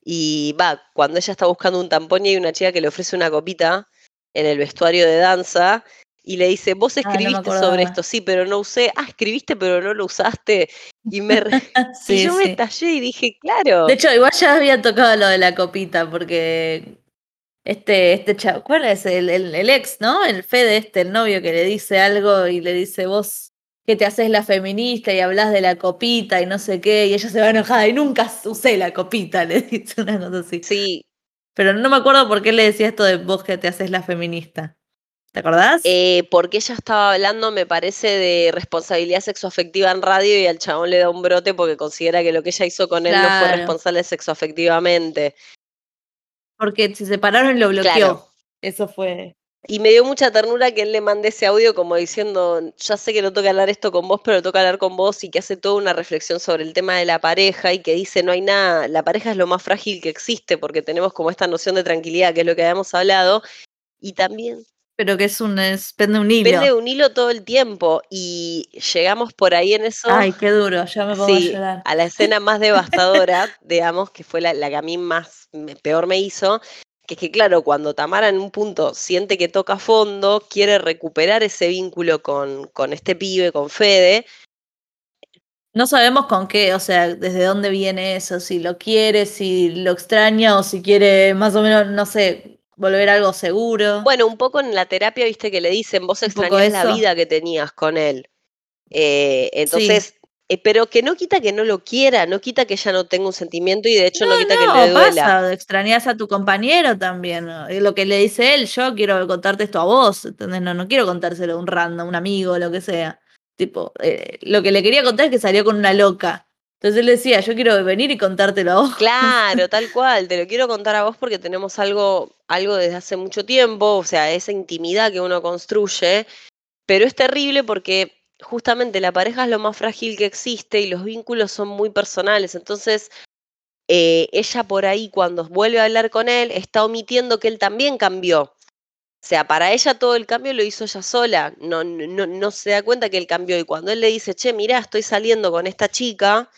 y va, cuando ella está buscando un tampón y hay una chica que le ofrece una copita en el vestuario de danza y le dice, vos Ah, no escribiste sobre esto, sí, pero no usé, ah, escribiste pero no lo usaste. Y, me y Sí, yo me sí. estallé y dije, claro. De hecho, igual ya había tocado lo de la copita, porque este, este chavo, ¿cuál es? El, el, el ex, ¿no? El Fede este, el novio que le dice algo y le dice, vos que te haces la feminista y hablas de la copita y no sé qué, y ella se va enojada y nunca usé la copita, le dice una cosa así. Sí, Pero no me acuerdo por qué le decía esto de vos que te haces la feminista. ¿Te acordás? Eh, porque ella estaba hablando, me parece, de responsabilidad sexoafectiva en radio y al chabón le da un brote porque considera que lo que ella hizo con él no fue responsable sexoafectivamente. Porque se separaron y lo bloqueó. Claro. Eso fue. Y me dio mucha ternura que él le mande ese audio como diciendo, ya sé que no toca hablar esto con vos, pero toca hablar con vos y que hace toda una reflexión sobre el tema de la pareja y que dice, no hay nada, la pareja es lo más frágil que existe porque tenemos como esta noción de tranquilidad, que es lo que habíamos hablado, y también Pero que es un. Es, pende un hilo. pende de un hilo todo el tiempo y llegamos por ahí en eso. Ay, qué duro, ya me pongo Sí, a llorar. a la escena más devastadora, digamos, que fue la, la que a mí más me- peor me hizo, que es que claro, cuando Tamara en un punto siente que toca fondo, quiere recuperar ese vínculo con, con este pibe, con Fede. No sabemos con qué, o sea, desde dónde viene eso, si lo quiere, si lo extraña o si quiere más o menos, no sé, volver a algo seguro. Bueno, un poco en la terapia, viste que le dicen, vos extrañás la vida que tenías con él. Eh, entonces, eh, pero que no quita que no lo quiera, no quita que ella no tenga un sentimiento y de hecho no, No, quita que no, le duela. pasa, extrañas a tu compañero también. lo que le dice él, yo quiero contarte esto a vos, ¿entendés? No, no quiero contárselo a un random, un amigo, lo que sea. Tipo, eh, lo que le quería contar es que salió con una loca. Entonces él decía, yo quiero venir y contártelo a vos. Claro, tal cual, te lo quiero contar a vos porque tenemos algo, algo desde hace mucho tiempo, o sea, esa intimidad que uno construye, pero es terrible porque justamente la pareja es lo más frágil que existe y los vínculos son muy personales, entonces eh, ella por ahí cuando vuelve a hablar con él está omitiendo que él también cambió. O sea, para ella todo el cambio lo hizo ella sola, no, no, no se da cuenta que él cambió y cuando él le dice, che, mirá, estoy saliendo con esta chica,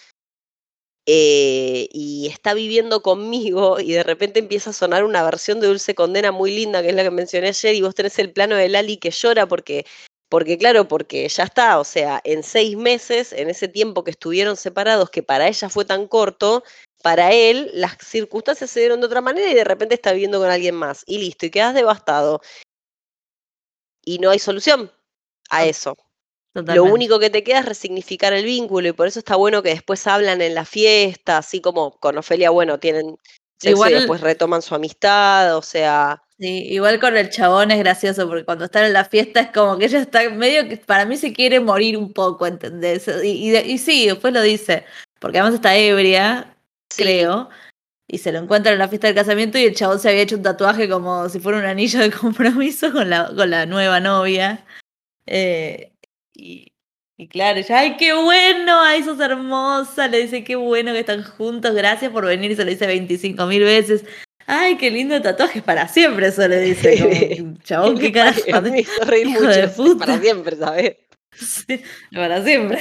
eh, y está viviendo conmigo y de repente empieza a sonar una versión de Dulce Condena muy linda, que es la que mencioné ayer, y vos tenés el plano de Lali que llora porque, porque claro, porque ya está, o sea, en seis meses, en ese tiempo que estuvieron separados, que para ella fue tan corto, para él las circunstancias se dieron de otra manera y de repente está viviendo con alguien más, y listo, y quedas devastado. Y no hay solución a Ah, Lo único que te queda es resignificar el vínculo y por eso está bueno que después hablan en la fiesta, así como con Ofelia, bueno, tienen sexo Igual- y después retoman su amistad, o sea, Sí, igual con el chabón es gracioso porque cuando están en la fiesta es como que ella está medio que para mí se quiere morir un poco, ¿entendés? Y, y, de- y sí, después lo dice, porque además está ebria, sí, creo, y se lo encuentra en la fiesta del casamiento y el chabón se había hecho un tatuaje como si fuera un anillo de compromiso con la, con la nueva novia. Eh, y, y claro, ella, ay, qué bueno, ay, sos hermosa, le dice, qué bueno que están juntos, gracias por venir, y se lo dice 25 mil veces. Ay, qué lindo tatuaje para siempre, eso le dice. Como, chabón, qué carajo. Me hizo reír mucho, de es puta. para siempre, ¿sabes? Sí, para siempre.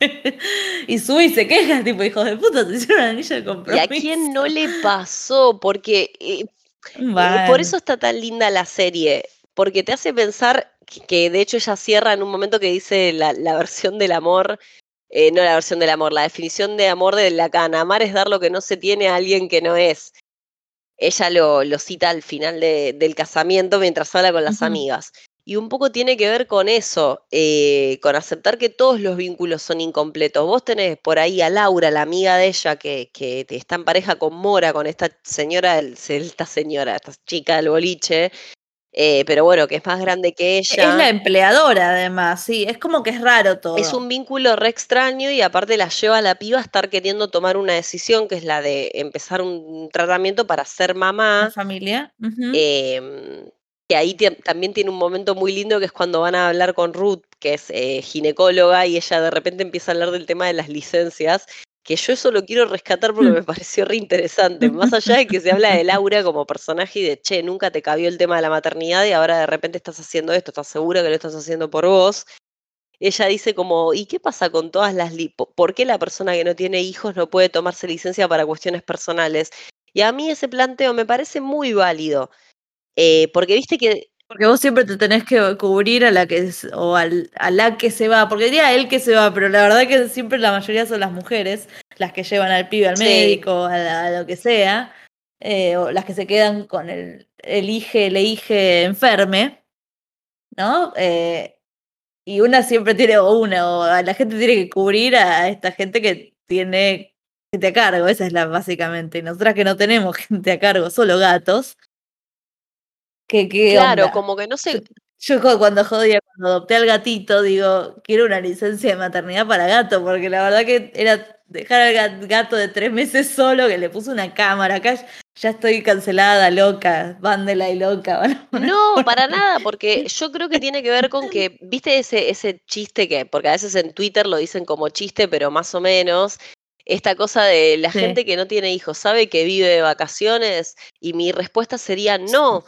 y sube y se queja, tipo, hijo de puta, te hicieron un anillo de ¿Y compromiso. a quién no le pasó? Porque eh, eh, por eso está tan linda la serie, porque te hace pensar que, de hecho ella cierra en un momento que dice la, la versión del amor, eh, no la versión del amor, la definición de amor de Lacan, amar es dar lo que no se tiene a alguien que no es. Ella lo, lo cita al final de- del casamiento mientras habla con las amigas. Y un poco tiene que ver con eso, eh, con aceptar que todos los vínculos son incompletos. Vos tenés por ahí a Laura, la amiga de ella, que, que está en pareja con Mora, con esta señora, esta señora, esta chica del boliche, eh, pero bueno, que es más grande que es ella. la empleadora, además, sí, es como que es raro todo. Es un vínculo re extraño y aparte la lleva a la piba a estar queriendo tomar una decisión, que es la de empezar un tratamiento para ser La mamá. familia. em, que ahí también tiene un momento muy lindo que es cuando van a hablar con Ruth, que es eh, ginecóloga, y ella de repente empieza a hablar del tema de las licencias, que yo eso lo quiero rescatar porque me pareció re interesante. Más allá de que se habla de Laura como personaje y de, che, nunca te cabió el tema de la maternidad y ahora de repente estás haciendo esto, ¿estás segura que lo estás haciendo por vos? Ella dice como, ¿y qué pasa con todas las ¿Por qué la persona que no tiene hijos no puede tomarse licencia para cuestiones personales? Y a mí ese planteo me parece muy válido. Eh, porque viste que Porque vos siempre te tenés que cubrir a la que o al- a la que se va, porque diría él que se va, pero la verdad que siempre la mayoría son las mujeres, las que llevan al pibe al Sí. médico, a, la- a lo que sea, eh, o las que se quedan con el, el hije, le hije enferme, ¿no? Eh, y una siempre tiene, o una, o a la gente tiene que cubrir a esta gente que tiene gente a cargo, esa es la básicamente. Y nosotras que no tenemos gente a cargo, solo gatos. ¿Qué, qué Claro, onda? como que no sé, Yo cuando jodía, cuando adopté al gatito, digo, quiero una licencia de maternidad para gato, porque la verdad que era dejar al ga- gato de tres meses solo, que le puse una cámara, acá ya estoy cancelada, loca, vándela y loca. no, para nada, porque yo creo que tiene que ver con que, viste ese, ese chiste que, porque a veces en Twitter lo dicen como chiste, pero más o menos, esta cosa de la Sí. gente que no tiene hijos sabe que vive de vacaciones, y mi respuesta sería no.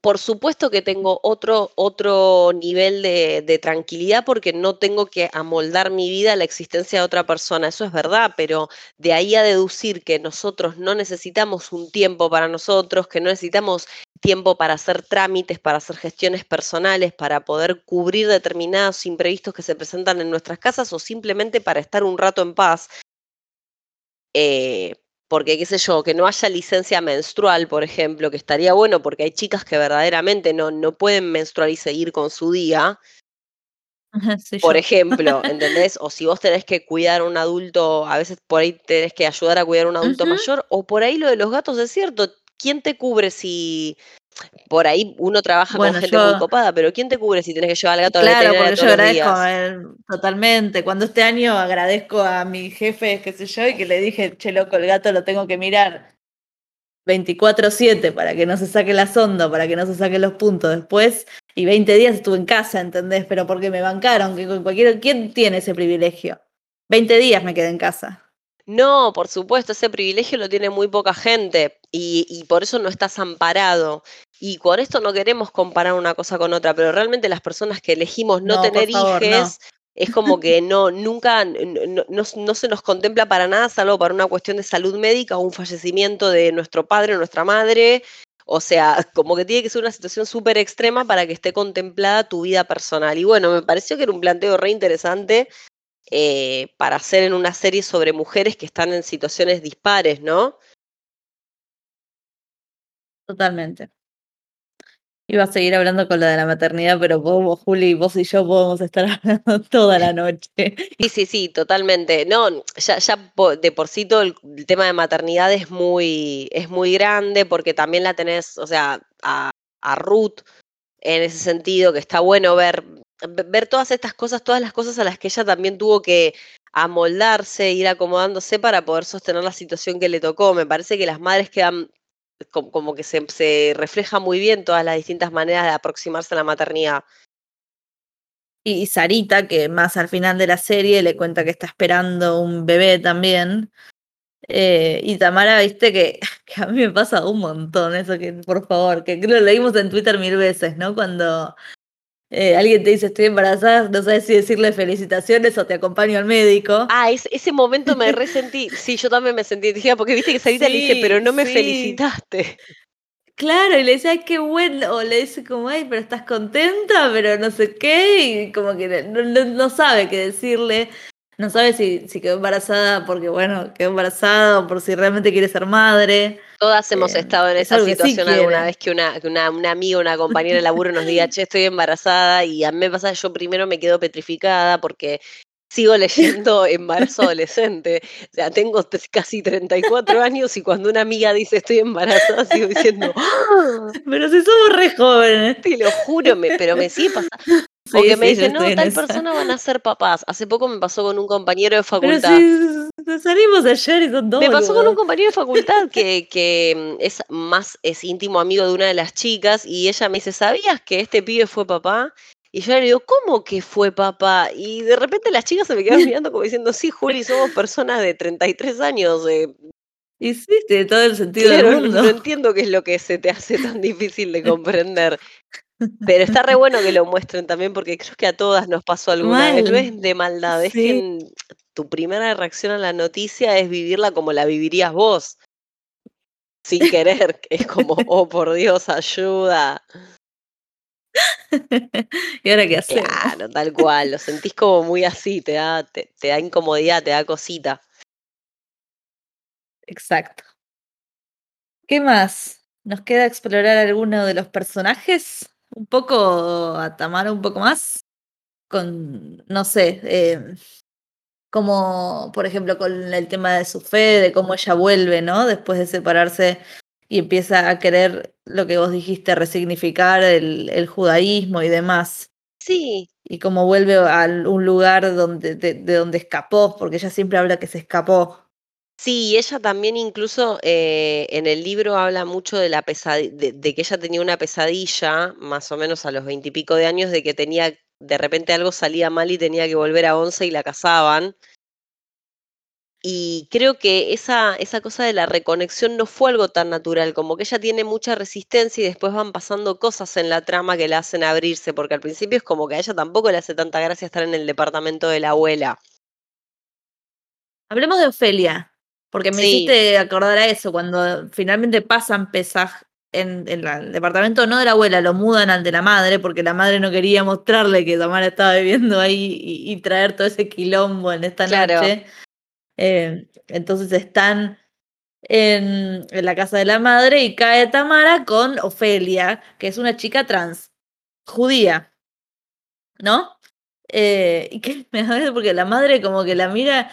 Por supuesto que tengo otro, otro nivel de, tranquilidad porque no tengo que amoldar mi vida a la existencia de otra persona, eso es verdad, pero de ahí a deducir que nosotros no necesitamos un tiempo para nosotros, que no necesitamos tiempo para hacer trámites, para hacer gestiones personales, para poder cubrir determinados imprevistos que se presentan en nuestras casas o simplemente para estar un rato en paz. Eh, porque, qué sé yo, que no haya licencia menstrual, por ejemplo, que estaría bueno porque hay chicas que verdaderamente no, no pueden menstruar y seguir con su día. Sí, Por yo. ejemplo, ¿entendés? O si vos tenés que cuidar a un adulto, a veces por ahí tenés que ayudar a cuidar a un adulto mayor, o por ahí lo de los gatos es cierto. ¿Quién te cubre si por ahí uno trabaja con gente muy yo copada, pero quién te cubre si tenés que llevar al gato a la Claro, yo agradezco eh, totalmente. Cuando este año agradezco a mi jefe, qué sé yo, y que le dije, che, loco, el gato lo tengo que mirar 24/7 para que no se saque la sonda, para que no se saquen los puntos después. Y 20 días estuve en casa, ¿entendés? Pero porque me bancaron, que con cualquier, ¿quién tiene ese privilegio? 20 días me quedé en casa. No, por supuesto, ese privilegio lo tiene muy poca gente y, y por eso no estás amparado. Y con esto no queremos comparar una cosa con otra, pero realmente las personas que elegimos no, tener favor, no. hijes, es como que no, nunca, no- no se nos contempla para nada, salvo para una cuestión de salud médica o un fallecimiento de nuestro padre o nuestra madre. O sea, como que tiene que ser una situación súper extrema para que esté contemplada tu vida personal. Y bueno, me pareció que era un planteo re interesante eh, para hacer en una serie sobre mujeres que están en situaciones dispares, ¿no? Totalmente. Iba a seguir hablando con lo de la maternidad, pero vos, Juli, vos y yo podemos estar hablando toda la noche. Sí, sí, sí, totalmente. No, ya, de por sí todo el, el tema de maternidad es muy, es muy grande porque también la tenés, o sea, a, a Ruth en ese sentido, que está bueno ver, ve- ver todas estas cosas, todas las cosas a las que ella también tuvo que amoldarse, ir acomodándose para poder sostener la situación que le tocó. Me parece que las madres quedan como, que se, se refleja muy bien todas las distintas maneras de aproximarse a la maternidad. Y, Sarita, que más al final de la serie le cuenta que está esperando un bebé también. Eh, y Tamara, viste que, que a mí me pasa un montón eso, que por favor, que lo leímos en Twitter mil veces, ¿no? Cuando eh, alguien te dice estoy embarazada, no sabes si decirle felicitaciones o te acompaño al médico. Ah, ese, ese momento me resentí. Sí, yo también me sentí identificada porque viste que Sarita le dice, pero no me sí. felicitaste. Claro, y le dice, ay, qué bueno, o le dice como, ay, pero estás contenta, pero no sé qué, y como que no, no- no sabe qué decirle, no sabe si, si quedó embarazada porque, bueno, quedó embarazada o por si realmente quiere ser madre. Todas hemos Eh, estado en es esa sí situación alguna vez que una, que una, una amiga, una compañera de laburo nos diga, che, estoy embarazada y a mí me pasa yo primero me quedo petrificada porque sigo leyendo embarazo adolescente. O sea, tengo casi 34 años y cuando una amiga dice estoy embarazada, sigo diciendo, "Ah, Pero si somos re jóvenes. te lo juro, me, pero me sigue pasando. O Sí, que me sí, dicen, no, tal persona van a ser papás. Hace poco me pasó con un compañero de Pero facultad. si salimos ayer y son dos Me pasó con un compañero de facultad que, que mm, es más, es íntimo amigo de una de las chicas y ella me dice, ¿sabías que este pibe fue papá? Y yo le digo, ¿cómo que fue papá? Y de repente las chicas se me quedan mirando como diciendo, sí, Juli, somos personas de 33 años. eh, tiene todo el sentido claro, del mundo. no entiendo qué es lo que se te hace tan difícil de comprender. Pero está re bueno que lo muestren también porque creo que a todas nos pasó alguna vez. No Mal. es de maldad, es que en- tu primera reacción a la noticia es vivirla como la vivirías vos. Sin querer, que es como, oh por Dios, ayuda. ¿Y ahora qué hacemos? Claro, tal cual, lo sentís como muy así, te da, te, te da incomodidad, te da cosita. Exacto. ¿Qué más? ¿Nos queda explorar alguno de los personajes? Un poco a Tamara, un poco más. Con, no sé, eh, como por ejemplo con el tema de su fe, de cómo ella vuelve, ¿no? Después de separarse y empieza a querer lo que vos dijiste, resignificar el, el judaísmo y demás. Sí, Y cómo vuelve a un lugar donde, de, de donde escapó, porque ella siempre habla que se escapó. Sí, ella también incluso eh, en el libro habla mucho de la pesadi- de, de que ella tenía una pesadilla, más o menos a los veintipico de años, de que tenía, de repente algo salía mal y tenía que volver a once y la casaban. Y creo que esa, esa cosa de la reconexión no fue algo tan natural, como que ella tiene mucha resistencia y después van pasando cosas en la trama que la hacen abrirse, porque al principio es como que a ella tampoco le hace tanta gracia estar en el departamento de la abuela. Hablemos de Ofelia, porque me Sí. hiciste acordar a eso, cuando finalmente pasan Pesaj en, el departamento no de la abuela, lo mudan al de la madre, porque la madre no quería mostrarle que Tamara estaba viviendo ahí y, y traer todo ese quilombo en esta Claro. noche. Eh, entonces están en, en la casa de la madre y cae Tamara con Ofelia, que es una chica trans, judía, ¿no? Eh, y que me da porque la madre como que la mira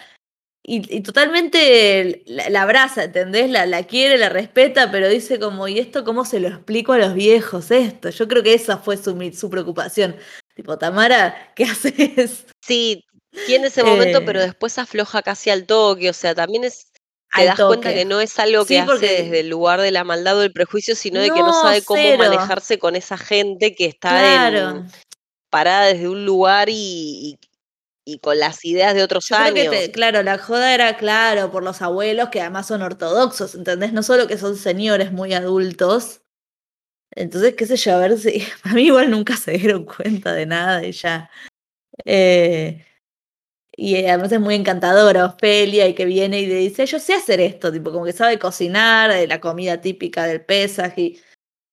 y, y totalmente la, la abraza, ¿entendés? La, la quiere, la respeta, pero dice como, ¿y esto cómo se lo explico a los viejos esto? Yo creo que esa fue su, su preocupación. Tipo, Tamara, ¿qué haces? Sí, tiene ese momento, pero Eh, después afloja casi al toque, o sea, también es, te das cuenta que no es algo que Sí, hace porque desde el lugar de la maldad o del prejuicio, sino de que no sabe cómo cero. manejarse con esa gente que está en, parada desde un lugar y, y- y con las ideas de otros Yo creo que, años. te- claro, la joda era, claro, por los abuelos que además son ortodoxos, ¿entendés? No solo que son señores muy adultos. Entonces, qué sé yo, a ver si. A mí igual nunca se dieron cuenta de nada y ya. Eh, y además es muy encantadora Ofelia y que viene y le dice, yo sé hacer esto, tipo, como que sabe cocinar, la comida típica del Pesaj y,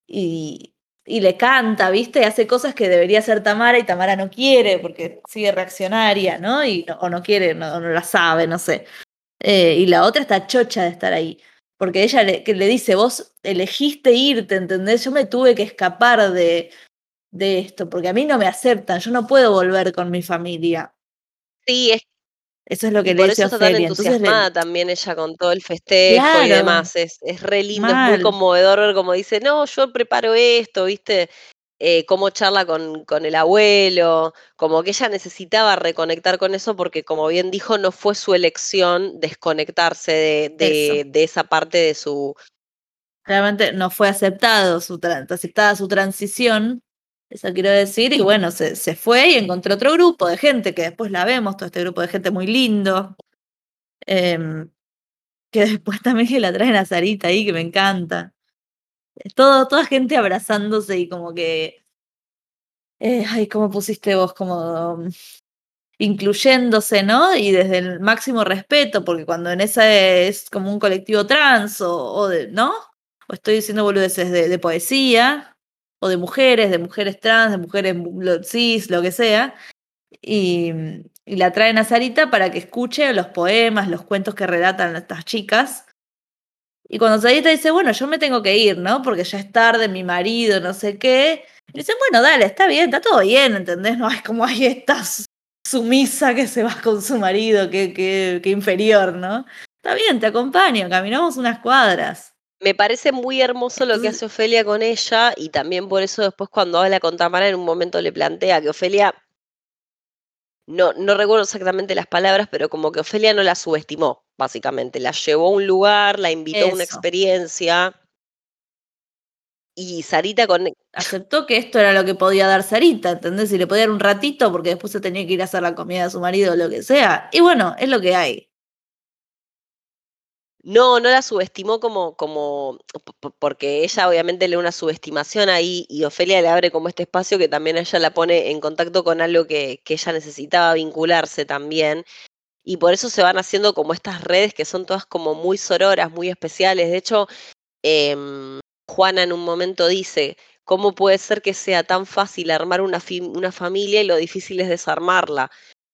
y, y le canta, ¿viste? Hace cosas que debería hacer Tamara y Tamara no quiere porque sigue reaccionaria, ¿no? Y, no- o no quiere, no, no la sabe, no sé. Eh, y la otra está chocha de estar ahí. Porque ella le, que le dice, vos elegiste irte, ¿entendés? Yo me tuve que escapar de, de esto, porque a mí no me aceptan, yo no puedo volver con mi familia. Sí, es Eso es lo que Y le por dice eso está tan. Entonces entusiasmada también ella con todo el festejo y demás. Es, es re lindo, es muy conmovedor ver como dice, no, yo preparo esto, ¿viste? Eh, cómo charla con, con el abuelo, como que ella necesitaba reconectar con eso porque, como bien dijo, no fue su elección desconectarse de, de, de esa parte de su... realmente no fue aceptado su aceptada su transición, eso quiero decir, y bueno, se, se fue y encontró otro grupo de gente, que después la vemos, todo este grupo de gente muy lindo, em, que después también la traen a Sarita ahí, que me encanta. Todo, toda gente abrazándose y como que, eh, ay, ¿cómo pusiste vos? Como mm, incluyéndose, ¿no? Y desde el máximo respeto, porque cuando en esa es como un colectivo trans o, de, ¿no? O estoy diciendo boludeces de, de poesía, o de mujeres, de mujeres trans, de mujeres cis, lo que sea, y, y la traen a Sarita para que escuche los poemas, los cuentos que relatan estas chicas. Y cuando Sarita dice, bueno, yo me tengo que ir, ¿no? Porque ya es tarde, mi marido, no sé qué. Y dicen, bueno, dale, está bien, está todo bien, ¿entendés? No es como ahí estás sumisa que se va con su marido, que, que, que inferior, ¿no? Está bien, te acompaño, caminamos unas cuadras. Me parece muy hermoso lo que hace Ofelia con ella y también por eso después cuando habla con Tamara en un momento le plantea que Ofelia, no, no recuerdo exactamente las palabras, pero como que Ofelia no la subestimó, básicamente. La llevó a un lugar, la invitó a una experiencia y Sarita con... Aceptó que esto era lo que podía dar Sarita, ¿entendés? Y le podía dar un ratito porque después se tenía que ir a hacer la comida de su marido o lo que sea. Y bueno, es lo que hay. No, no la subestimó como, como, porque ella obviamente le da una subestimación ahí y Ofelia le abre como este espacio que también ella la pone en contacto con algo que, que ella necesitaba vincularse también. Y por eso se van haciendo como estas redes que son todas como muy sororas, muy especiales. De hecho, em, Juana en un momento dice, ¿cómo puede ser que sea tan fácil armar una, una familia y lo difícil es desarmarla?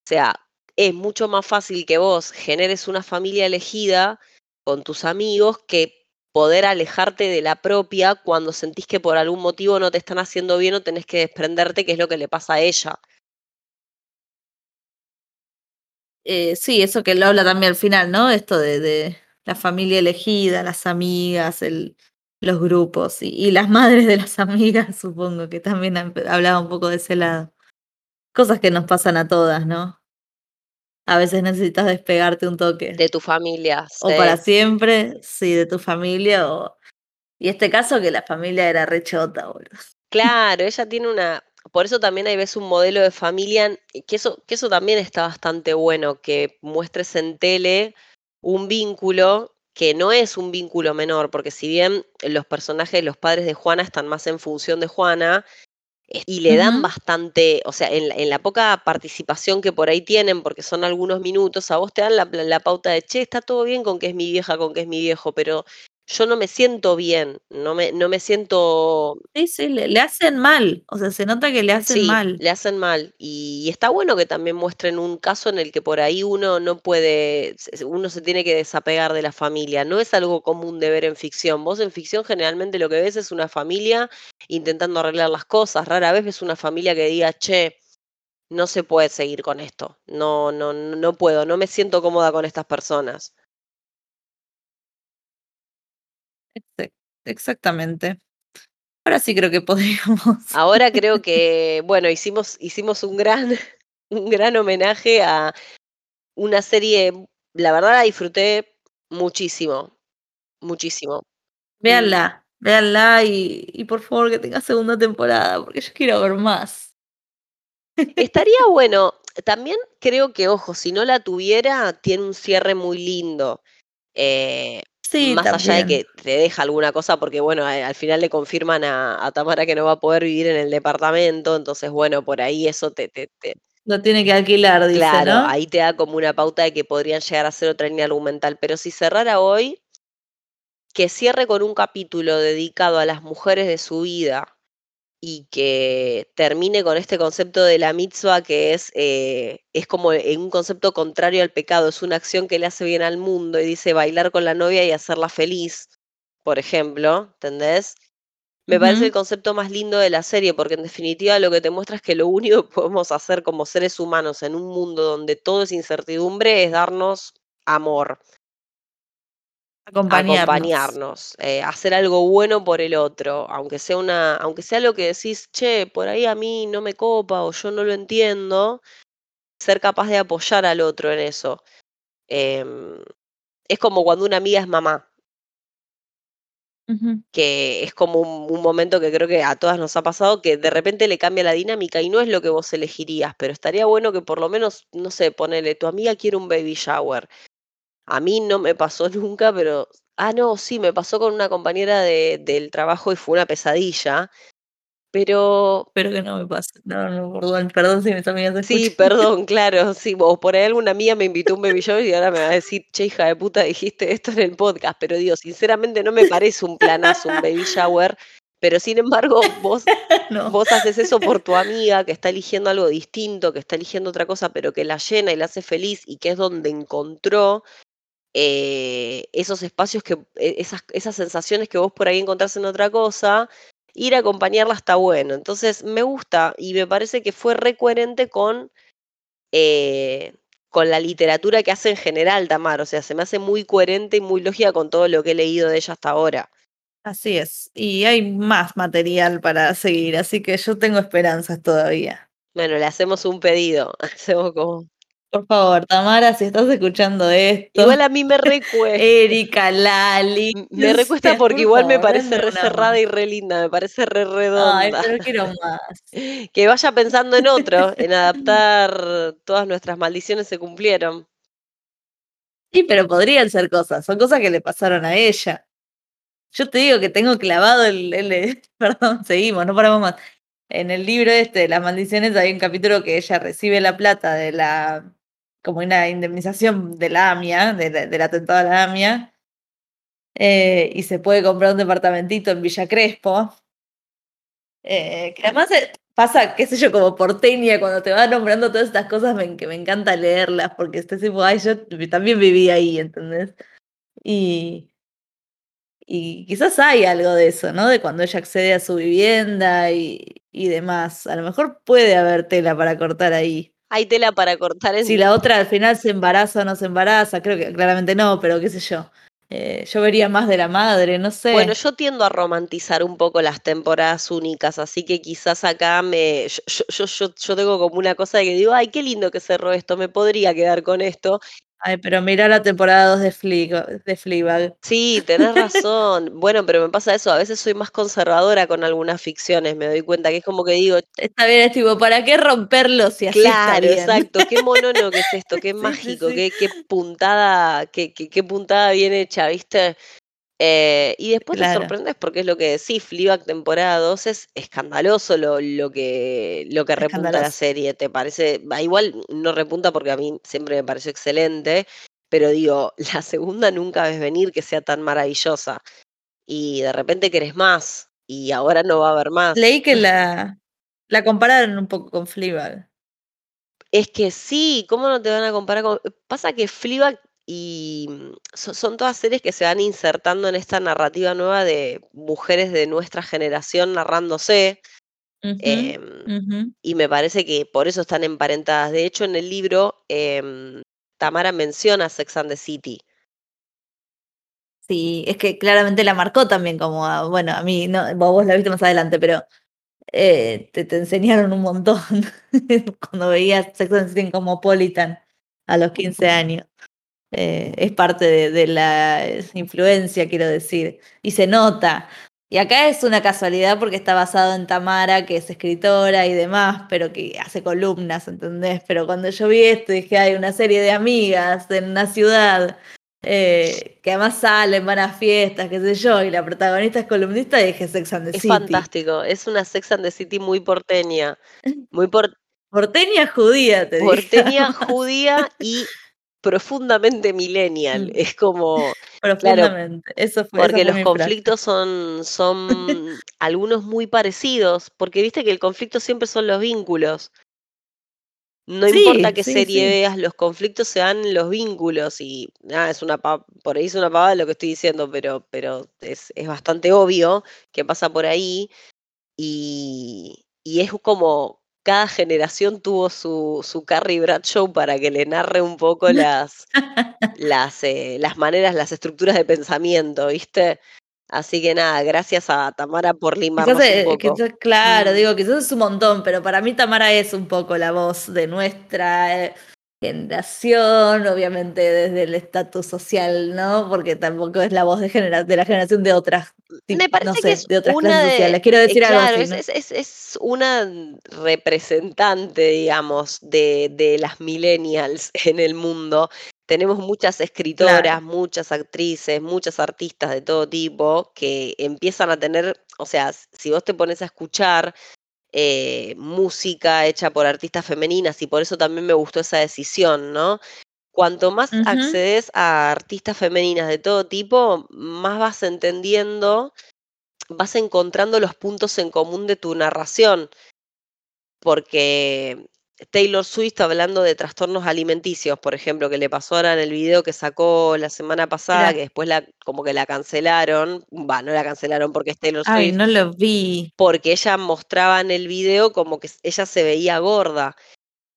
O sea, es mucho más fácil que vos generes una familia elegida con tus amigos que poder alejarte de la propia cuando sentís que por algún motivo no te están haciendo bien o tenés que desprenderte, que es lo que le pasa a ella. Eh, sí, eso que lo habla también al final, ¿no? Esto de, la familia elegida, las amigas, los grupos y, y las madres de las amigas, supongo que también hablaba un poco de ese lado. Cosas que nos pasan a todas, ¿no? A veces necesitas despegarte un toque. De tu familia. o sí. para siempre, sí, de tu familia o... Y este caso que la familia era rechota, boludo. Claro, ella tiene una, por eso también ahí ves un modelo de familia, que eso, que eso también está bastante bueno, que muestres en tele un vínculo que no es un vínculo menor, porque si bien los personajes, los padres de Juana están más en función de Juana, y le dan bastante, o sea, en la, en la poca participación que por ahí tienen, porque son algunos minutos, a vos te dan la, la pauta de, che, está todo bien con que es mi vieja, con que es mi viejo, pero yo no me siento bien, no me, no me siento Sí, sí, le, le hacen mal. O sea, se nota que le hacen Sí, mal. le hacen mal. Y está bueno que también muestren un caso en el que por ahí uno no puede, uno se tiene que desapegar de la familia. No es algo común de ver en ficción. Vos en ficción generalmente lo que ves es una familia intentando arreglar las cosas. Rara vez ves una familia que diga, che, no se puede seguir con esto. No, no no puedo, no me siento cómoda con estas personas. Exactamente. Ahora sí creo que podríamos. Ahora creo que, bueno, hicimos, hicimos un gran, un gran homenaje a una serie, la verdad la disfruté muchísimo, muchísimo. Mm, Véanla, véanla y, y por favor que tenga segunda temporada, porque yo quiero ver más. Estaría bueno, también creo que, ojo, si no la tuviera, tiene un cierre muy lindo. eh, Sí, más allá de que te deja alguna cosa, porque bueno, al final le confirman a, a Tamara que no va a poder vivir en el departamento, entonces bueno, por ahí eso te, te, te- Lo tiene que alquilar, dice, claro, ¿no? ahí te da como una pauta de que podrían llegar a ser otra línea argumental, pero si cerrara hoy, que cierre con un capítulo dedicado a las mujeres de su vida y que termine con este concepto de la mitzvah que es, eh, es como en un concepto contrario al pecado, es una acción que le hace bien al mundo y dice bailar con la novia y hacerla feliz, por ejemplo, ¿entendés? Me parece el concepto más lindo de la serie porque en definitiva lo que te muestra es que lo único que podemos hacer como seres humanos en un mundo donde todo es incertidumbre es darnos amor Acompañarnos. acompañarnos, eh, hacer algo bueno por el otro, aunque sea una, aunque sea lo que decís, che, por ahí a mí no me copa o yo no lo entiendo, ser capaz de apoyar al otro en eso. Em, es como cuando una amiga es mamá, que es como un, un momento que creo que a todas nos ha pasado, que de repente le cambia la dinámica y no es lo que vos elegirías, pero estaría bueno que por lo menos, no sé, ponele, tu amiga quiere un baby shower. A mí no me pasó nunca, pero. Ah, no, sí, me pasó con una compañera de, del trabajo y fue una pesadilla. Pero. Espero que no me pase. No, no, perdón, perdón si mis amigas Sí, escuchan. perdón, claro, sí. O por ahí alguna amiga me invitó a un baby shower y ahora me va a decir, che, hija de puta, dijiste esto en el podcast. Pero digo, sinceramente no me parece un planazo un baby shower. Pero sin embargo, vos, no. vos haces eso por tu amiga que está eligiendo algo distinto, que está eligiendo otra cosa, pero que la llena y la hace feliz y que es donde encontró eh, esos espacios que, e- esas, esas sensaciones que vos por ahí encontrás en otra cosa, ir a acompañarla está bueno. Entonces me gusta y me parece que fue re coherente con, eh, con la literatura que hace en general Tamar. O sea, se me hace muy coherente y muy lógica con todo lo que he leído de ella hasta ahora. Así es. Y hay más material para seguir, así que yo tengo esperanzas todavía. Bueno, le hacemos un pedido. Hacemos como. Por favor, Tamara, si estás escuchando esto, Igual a mí me recuesta. Erika, Lali, Me recuesta porque por igual me parece re cerrada y re linda, me parece re Ay, redonda. pero quiero más. Que vaya pensando en otro, en adaptar todas nuestras maldiciones se cumplieron. Sí, pero podrían ser cosas, son cosas que le pasaron a ella. Yo te digo que tengo clavado el, el- perdón, seguimos, no paramos más. En el libro este de las maldiciones hay un capítulo que ella recibe la plata de la, como una indemnización de la AMIA, del atentado a la AMIA, eh, y se puede comprar un departamentito en Villa Crespo. Eh, que además eh, pasa, qué sé yo, como porteña, cuando te va nombrando todas estas cosas, me, que me encanta leerlas, porque estás tipo, ay, yo también viví ahí, ¿entendés? Y, y quizás hay algo de eso, ¿no? De cuando ella accede a su vivienda y, y demás. A lo mejor puede haber tela para cortar ahí. Hay tela para cortar en... Si la otra al final se embaraza o no se embaraza, creo que claramente no, pero qué sé yo. Eh, yo vería más de la madre, no sé. Bueno, yo tiendo a romantizar un poco las temporadas únicas, así que quizás acá me... Yo, yo, yo, yo tengo como una cosa de que digo, ay, qué lindo que cerró esto, me podría quedar con esto. Ay, pero mira la temporada 2 de Fleabag, de Fleabag. Sí, tenés razón. Bueno, pero me pasa eso, a veces soy más conservadora con algunas ficciones, me doy cuenta que es como que digo, Está bien, es tipo, ¿para qué romperlo si así está claro, bien? exacto, qué monólogo que es esto, qué Sí, sí, mágico, sí. qué, qué puntada, qué, qué, qué puntada bien hecha, ¿viste? Eh, y después te sorprendes porque es lo que decís, Fleabag temporada 2 es escandaloso lo, lo que, lo que repunta la serie, ¿te parece? Va, igual no repunta porque a mí siempre me pareció excelente, pero digo, la segunda nunca ves venir que sea tan maravillosa. Y de repente querés más, y ahora no va a haber más. Leí que la, la compararon un poco con Fleabag. Es que sí, ¿cómo no te van a comparar con...? Pasa que Fleabag y mm, so- son todas series que se van insertando en esta narrativa nueva de mujeres de nuestra generación narrándose, em, y me parece que por eso están emparentadas. De hecho, en el libro, em, Tamara menciona Sex and the City. Sí, es que claramente la marcó también como, a- bueno, a mí, no, vos vos la viste más adelante, pero eh, te, te enseñaron un montón cuando veías Sex and the City en Cosmopolitan a los 15 años. Eh, es parte de, de la influencia, quiero decir, y se nota. Y acá es una casualidad porque está basado en Tamara, que es escritora y demás, pero que hace columnas, ¿entendés? Pero cuando yo vi esto dije, hay una serie de amigas en una ciudad eh, que además salen, van a fiestas, qué sé yo, y la protagonista es columnista, y dije Sex and the Es City. fantástico, es una Sex and the City muy porteña, muy por- Porteña judía, te dije. porteña, judía y profundamente millennial. Mm. Es como... Profundamente. Eso fue, Porque fue los frase. conflictos son, son algunos muy parecidos, porque viste que el conflicto siempre son los vínculos. No Sí, importa qué sí, serie sí. veas, los conflictos se dan en los vínculos y nada, es una por ahí es una pavada lo que estoy diciendo, pero, pero es, es bastante obvio que pasa por ahí y, y es como cada generación tuvo su, su Carrie Bradshaw para que le narre un poco las, las, eh, las maneras, las estructuras de pensamiento, ¿viste? Así que nada, gracias a Tamara por Quizás, limarnos un eh, poco. quizás, claro, Mm. digo, quizás es un montón, pero para mí Tamara es un poco la voz de nuestra eh, generación, obviamente desde el estatus social, ¿no? Porque tampoco es la voz de, genera- de la generación de otras, tip- Me parece no que sé, es de otras una clases de, sociales. Quiero eh, decir algo claro, así, es, ¿no? es, es, es una representante, digamos, de, de las millennials en el mundo. Tenemos muchas escritoras, Claro. muchas actrices, muchas artistas de todo tipo que empiezan a tener, o sea, si vos te pones a escuchar eh, música hecha por artistas femeninas, y por eso también me gustó esa decisión, ¿no? Cuanto más accedes a artistas femeninas de todo tipo, más vas entendiendo, vas encontrando los puntos en común de tu narración. Porque Taylor Swift hablando de trastornos alimenticios, por ejemplo, que le pasó ahora en el video que sacó la semana pasada, que después la, como que la cancelaron, va, no la cancelaron porque es Taylor Ay, Swift, no lo vi. porque ella mostraba en el video como que ella se veía gorda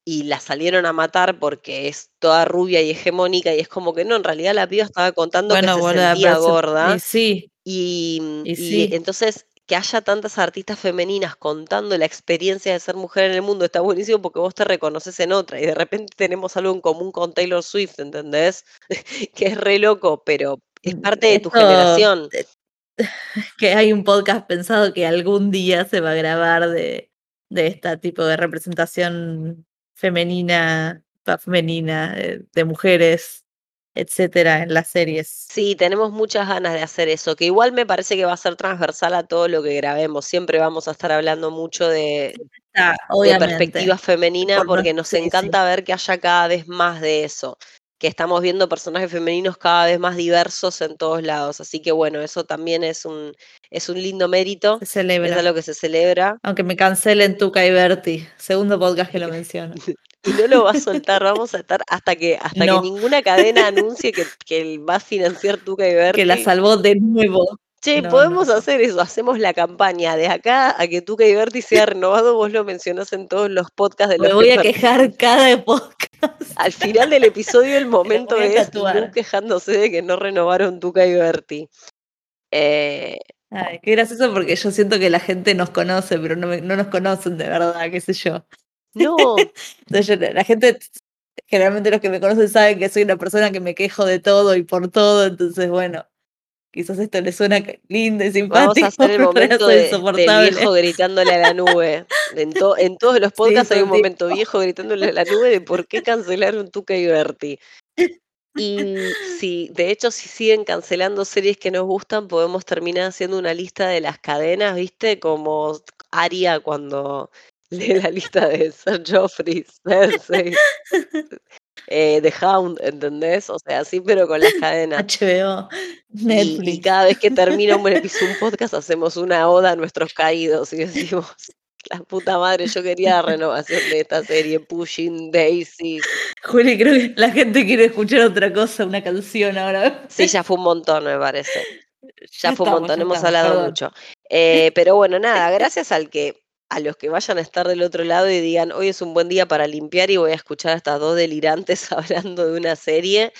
y la salieron a matar porque es toda rubia y hegemónica y es como que no, en realidad la piba estaba contando Bueno, que se boluda, sentía gorda y sí, y, mm, y y sí. entonces que haya tantas artistas femeninas contando la experiencia de ser mujer en el mundo está buenísimo porque vos te reconoces en otra y de repente tenemos algo en común con Taylor Swift, ¿entendés? que es re loco, pero es Mm, parte de tu Esto, generación. eh, que hay un podcast pensado que algún día se va a grabar de, de este tipo de representación femenina, femenina, eh, de mujeres, etcétera, en las series. Sí, tenemos muchas ganas de hacer eso, que igual me parece que va a ser transversal a todo lo que grabemos. Siempre vamos a estar hablando mucho de, de perspectiva femenina Por porque nos sí, sí. encanta ver que haya cada vez más de eso, que estamos viendo personajes femeninos cada vez más diversos en todos lados. Así que bueno, eso también es un, es un lindo mérito, Se es algo que se celebra Aunque me cancelen Tuca y Berti. Segundo podcast que lo menciono. Y no lo va a soltar, vamos a estar hasta que, hasta que ninguna cadena anuncie que, que va a financiar Tuca y Que la Berti. salvó de nuevo. Che, No, podemos no, hacer eso, hacemos la campaña de acá a que Tuca y Berti sea renovado, vos lo mencionás en todos los podcasts de Me los voy que a quejar cada podcast. Al final del episodio el momento voy es. Lu quejándose de que no renovaron Tuca y Berti. Eh, Ay, qué gracioso porque yo siento que la gente nos conoce, pero no, me- no nos conocen de verdad, qué sé yo. No, Entonces yo- la gente generalmente los que me conocen saben que soy una persona que me quejo de todo y por todo, entonces bueno, quizás esto le suena lindo y Vamos simpático, a hacer el momento de- del viejo gritándole a la nube. En, to- en todos los podcasts hay un momento viejo gritándole a la nube de por qué cancelaron Tuca y Berti. Y si, de hecho, si siguen cancelando series que nos gustan, podemos terminar haciendo una lista de las cadenas, ¿viste? Como Aria cuando lee la lista de Sir Joffrey, Cersei, eh, The Hound, ¿entendés? O sea, sí, pero con las cadenas. HBO, Netflix. y cada vez que termina un episodio, un podcast, hacemos una oda a nuestros caídos y decimos, la puta madre, yo quería la renovación de esta serie, Pushing Daisy. Juli, creo que la gente quiere escuchar otra cosa, una canción ahora. Sí, ya fue un montón, me parece. Ya fue un montón, hemos estamos, hablado perdón. mucho. Eh, pero bueno, nada, gracias al que, a los que vayan a estar del otro lado y digan, hoy es un buen día para limpiar y voy a escuchar a estas dos delirantes hablando de una serie.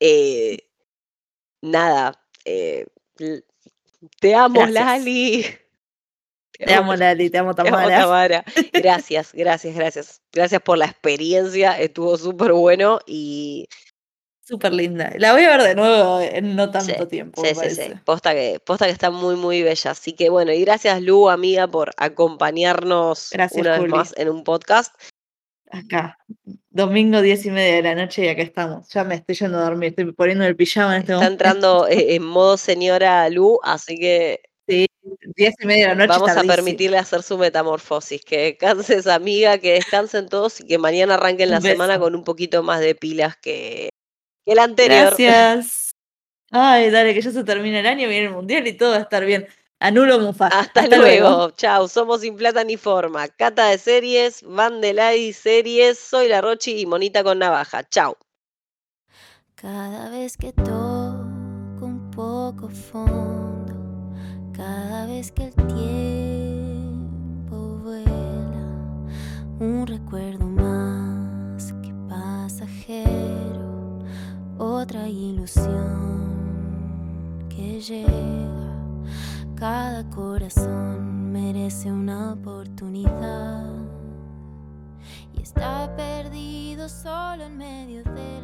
eh, nada, eh, te amo, Gracias. Lali. Te amo, Lali, te amo, Te amo, Tamara. Tamara. Gracias, gracias, gracias. Gracias por la experiencia, estuvo súper bueno y Súper linda. La voy a ver de nuevo en no tanto Sí, tiempo, Sí, me sí, sí. Posta que, posta que está muy, muy bella. Así que bueno, y gracias Lu, amiga, por acompañarnos Gracias, una vez más en un podcast. Acá, domingo, diez y media de la noche y acá estamos. Ya me estoy yendo a dormir, estoy poniendo el pijama en este Está momento. entrando eh, en modo señora Lu, así que Diez y media de la noche. vamos a permitirle hacer su metamorfosis. Que descanses, amiga, que descansen todos y que mañana arranquen la semana con un poquito más de pilas que, la anterior. Gracias. Ay, dale, que ya se termina el año, viene el mundial y todo va a estar bien. Anulo Mufasa. Hasta, luego. Chao, somos Sin Plata ni Forma. Cata de series, Van de Lai Series, soy la Rochi y Monita con Navaja. Chao. Cada vez que toco un poco fondo, cada vez que el tiempo vuela, un recuerdo más que pasajero, otra ilusión que llega. Cada corazón merece una oportunidad y está perdido solo en medio de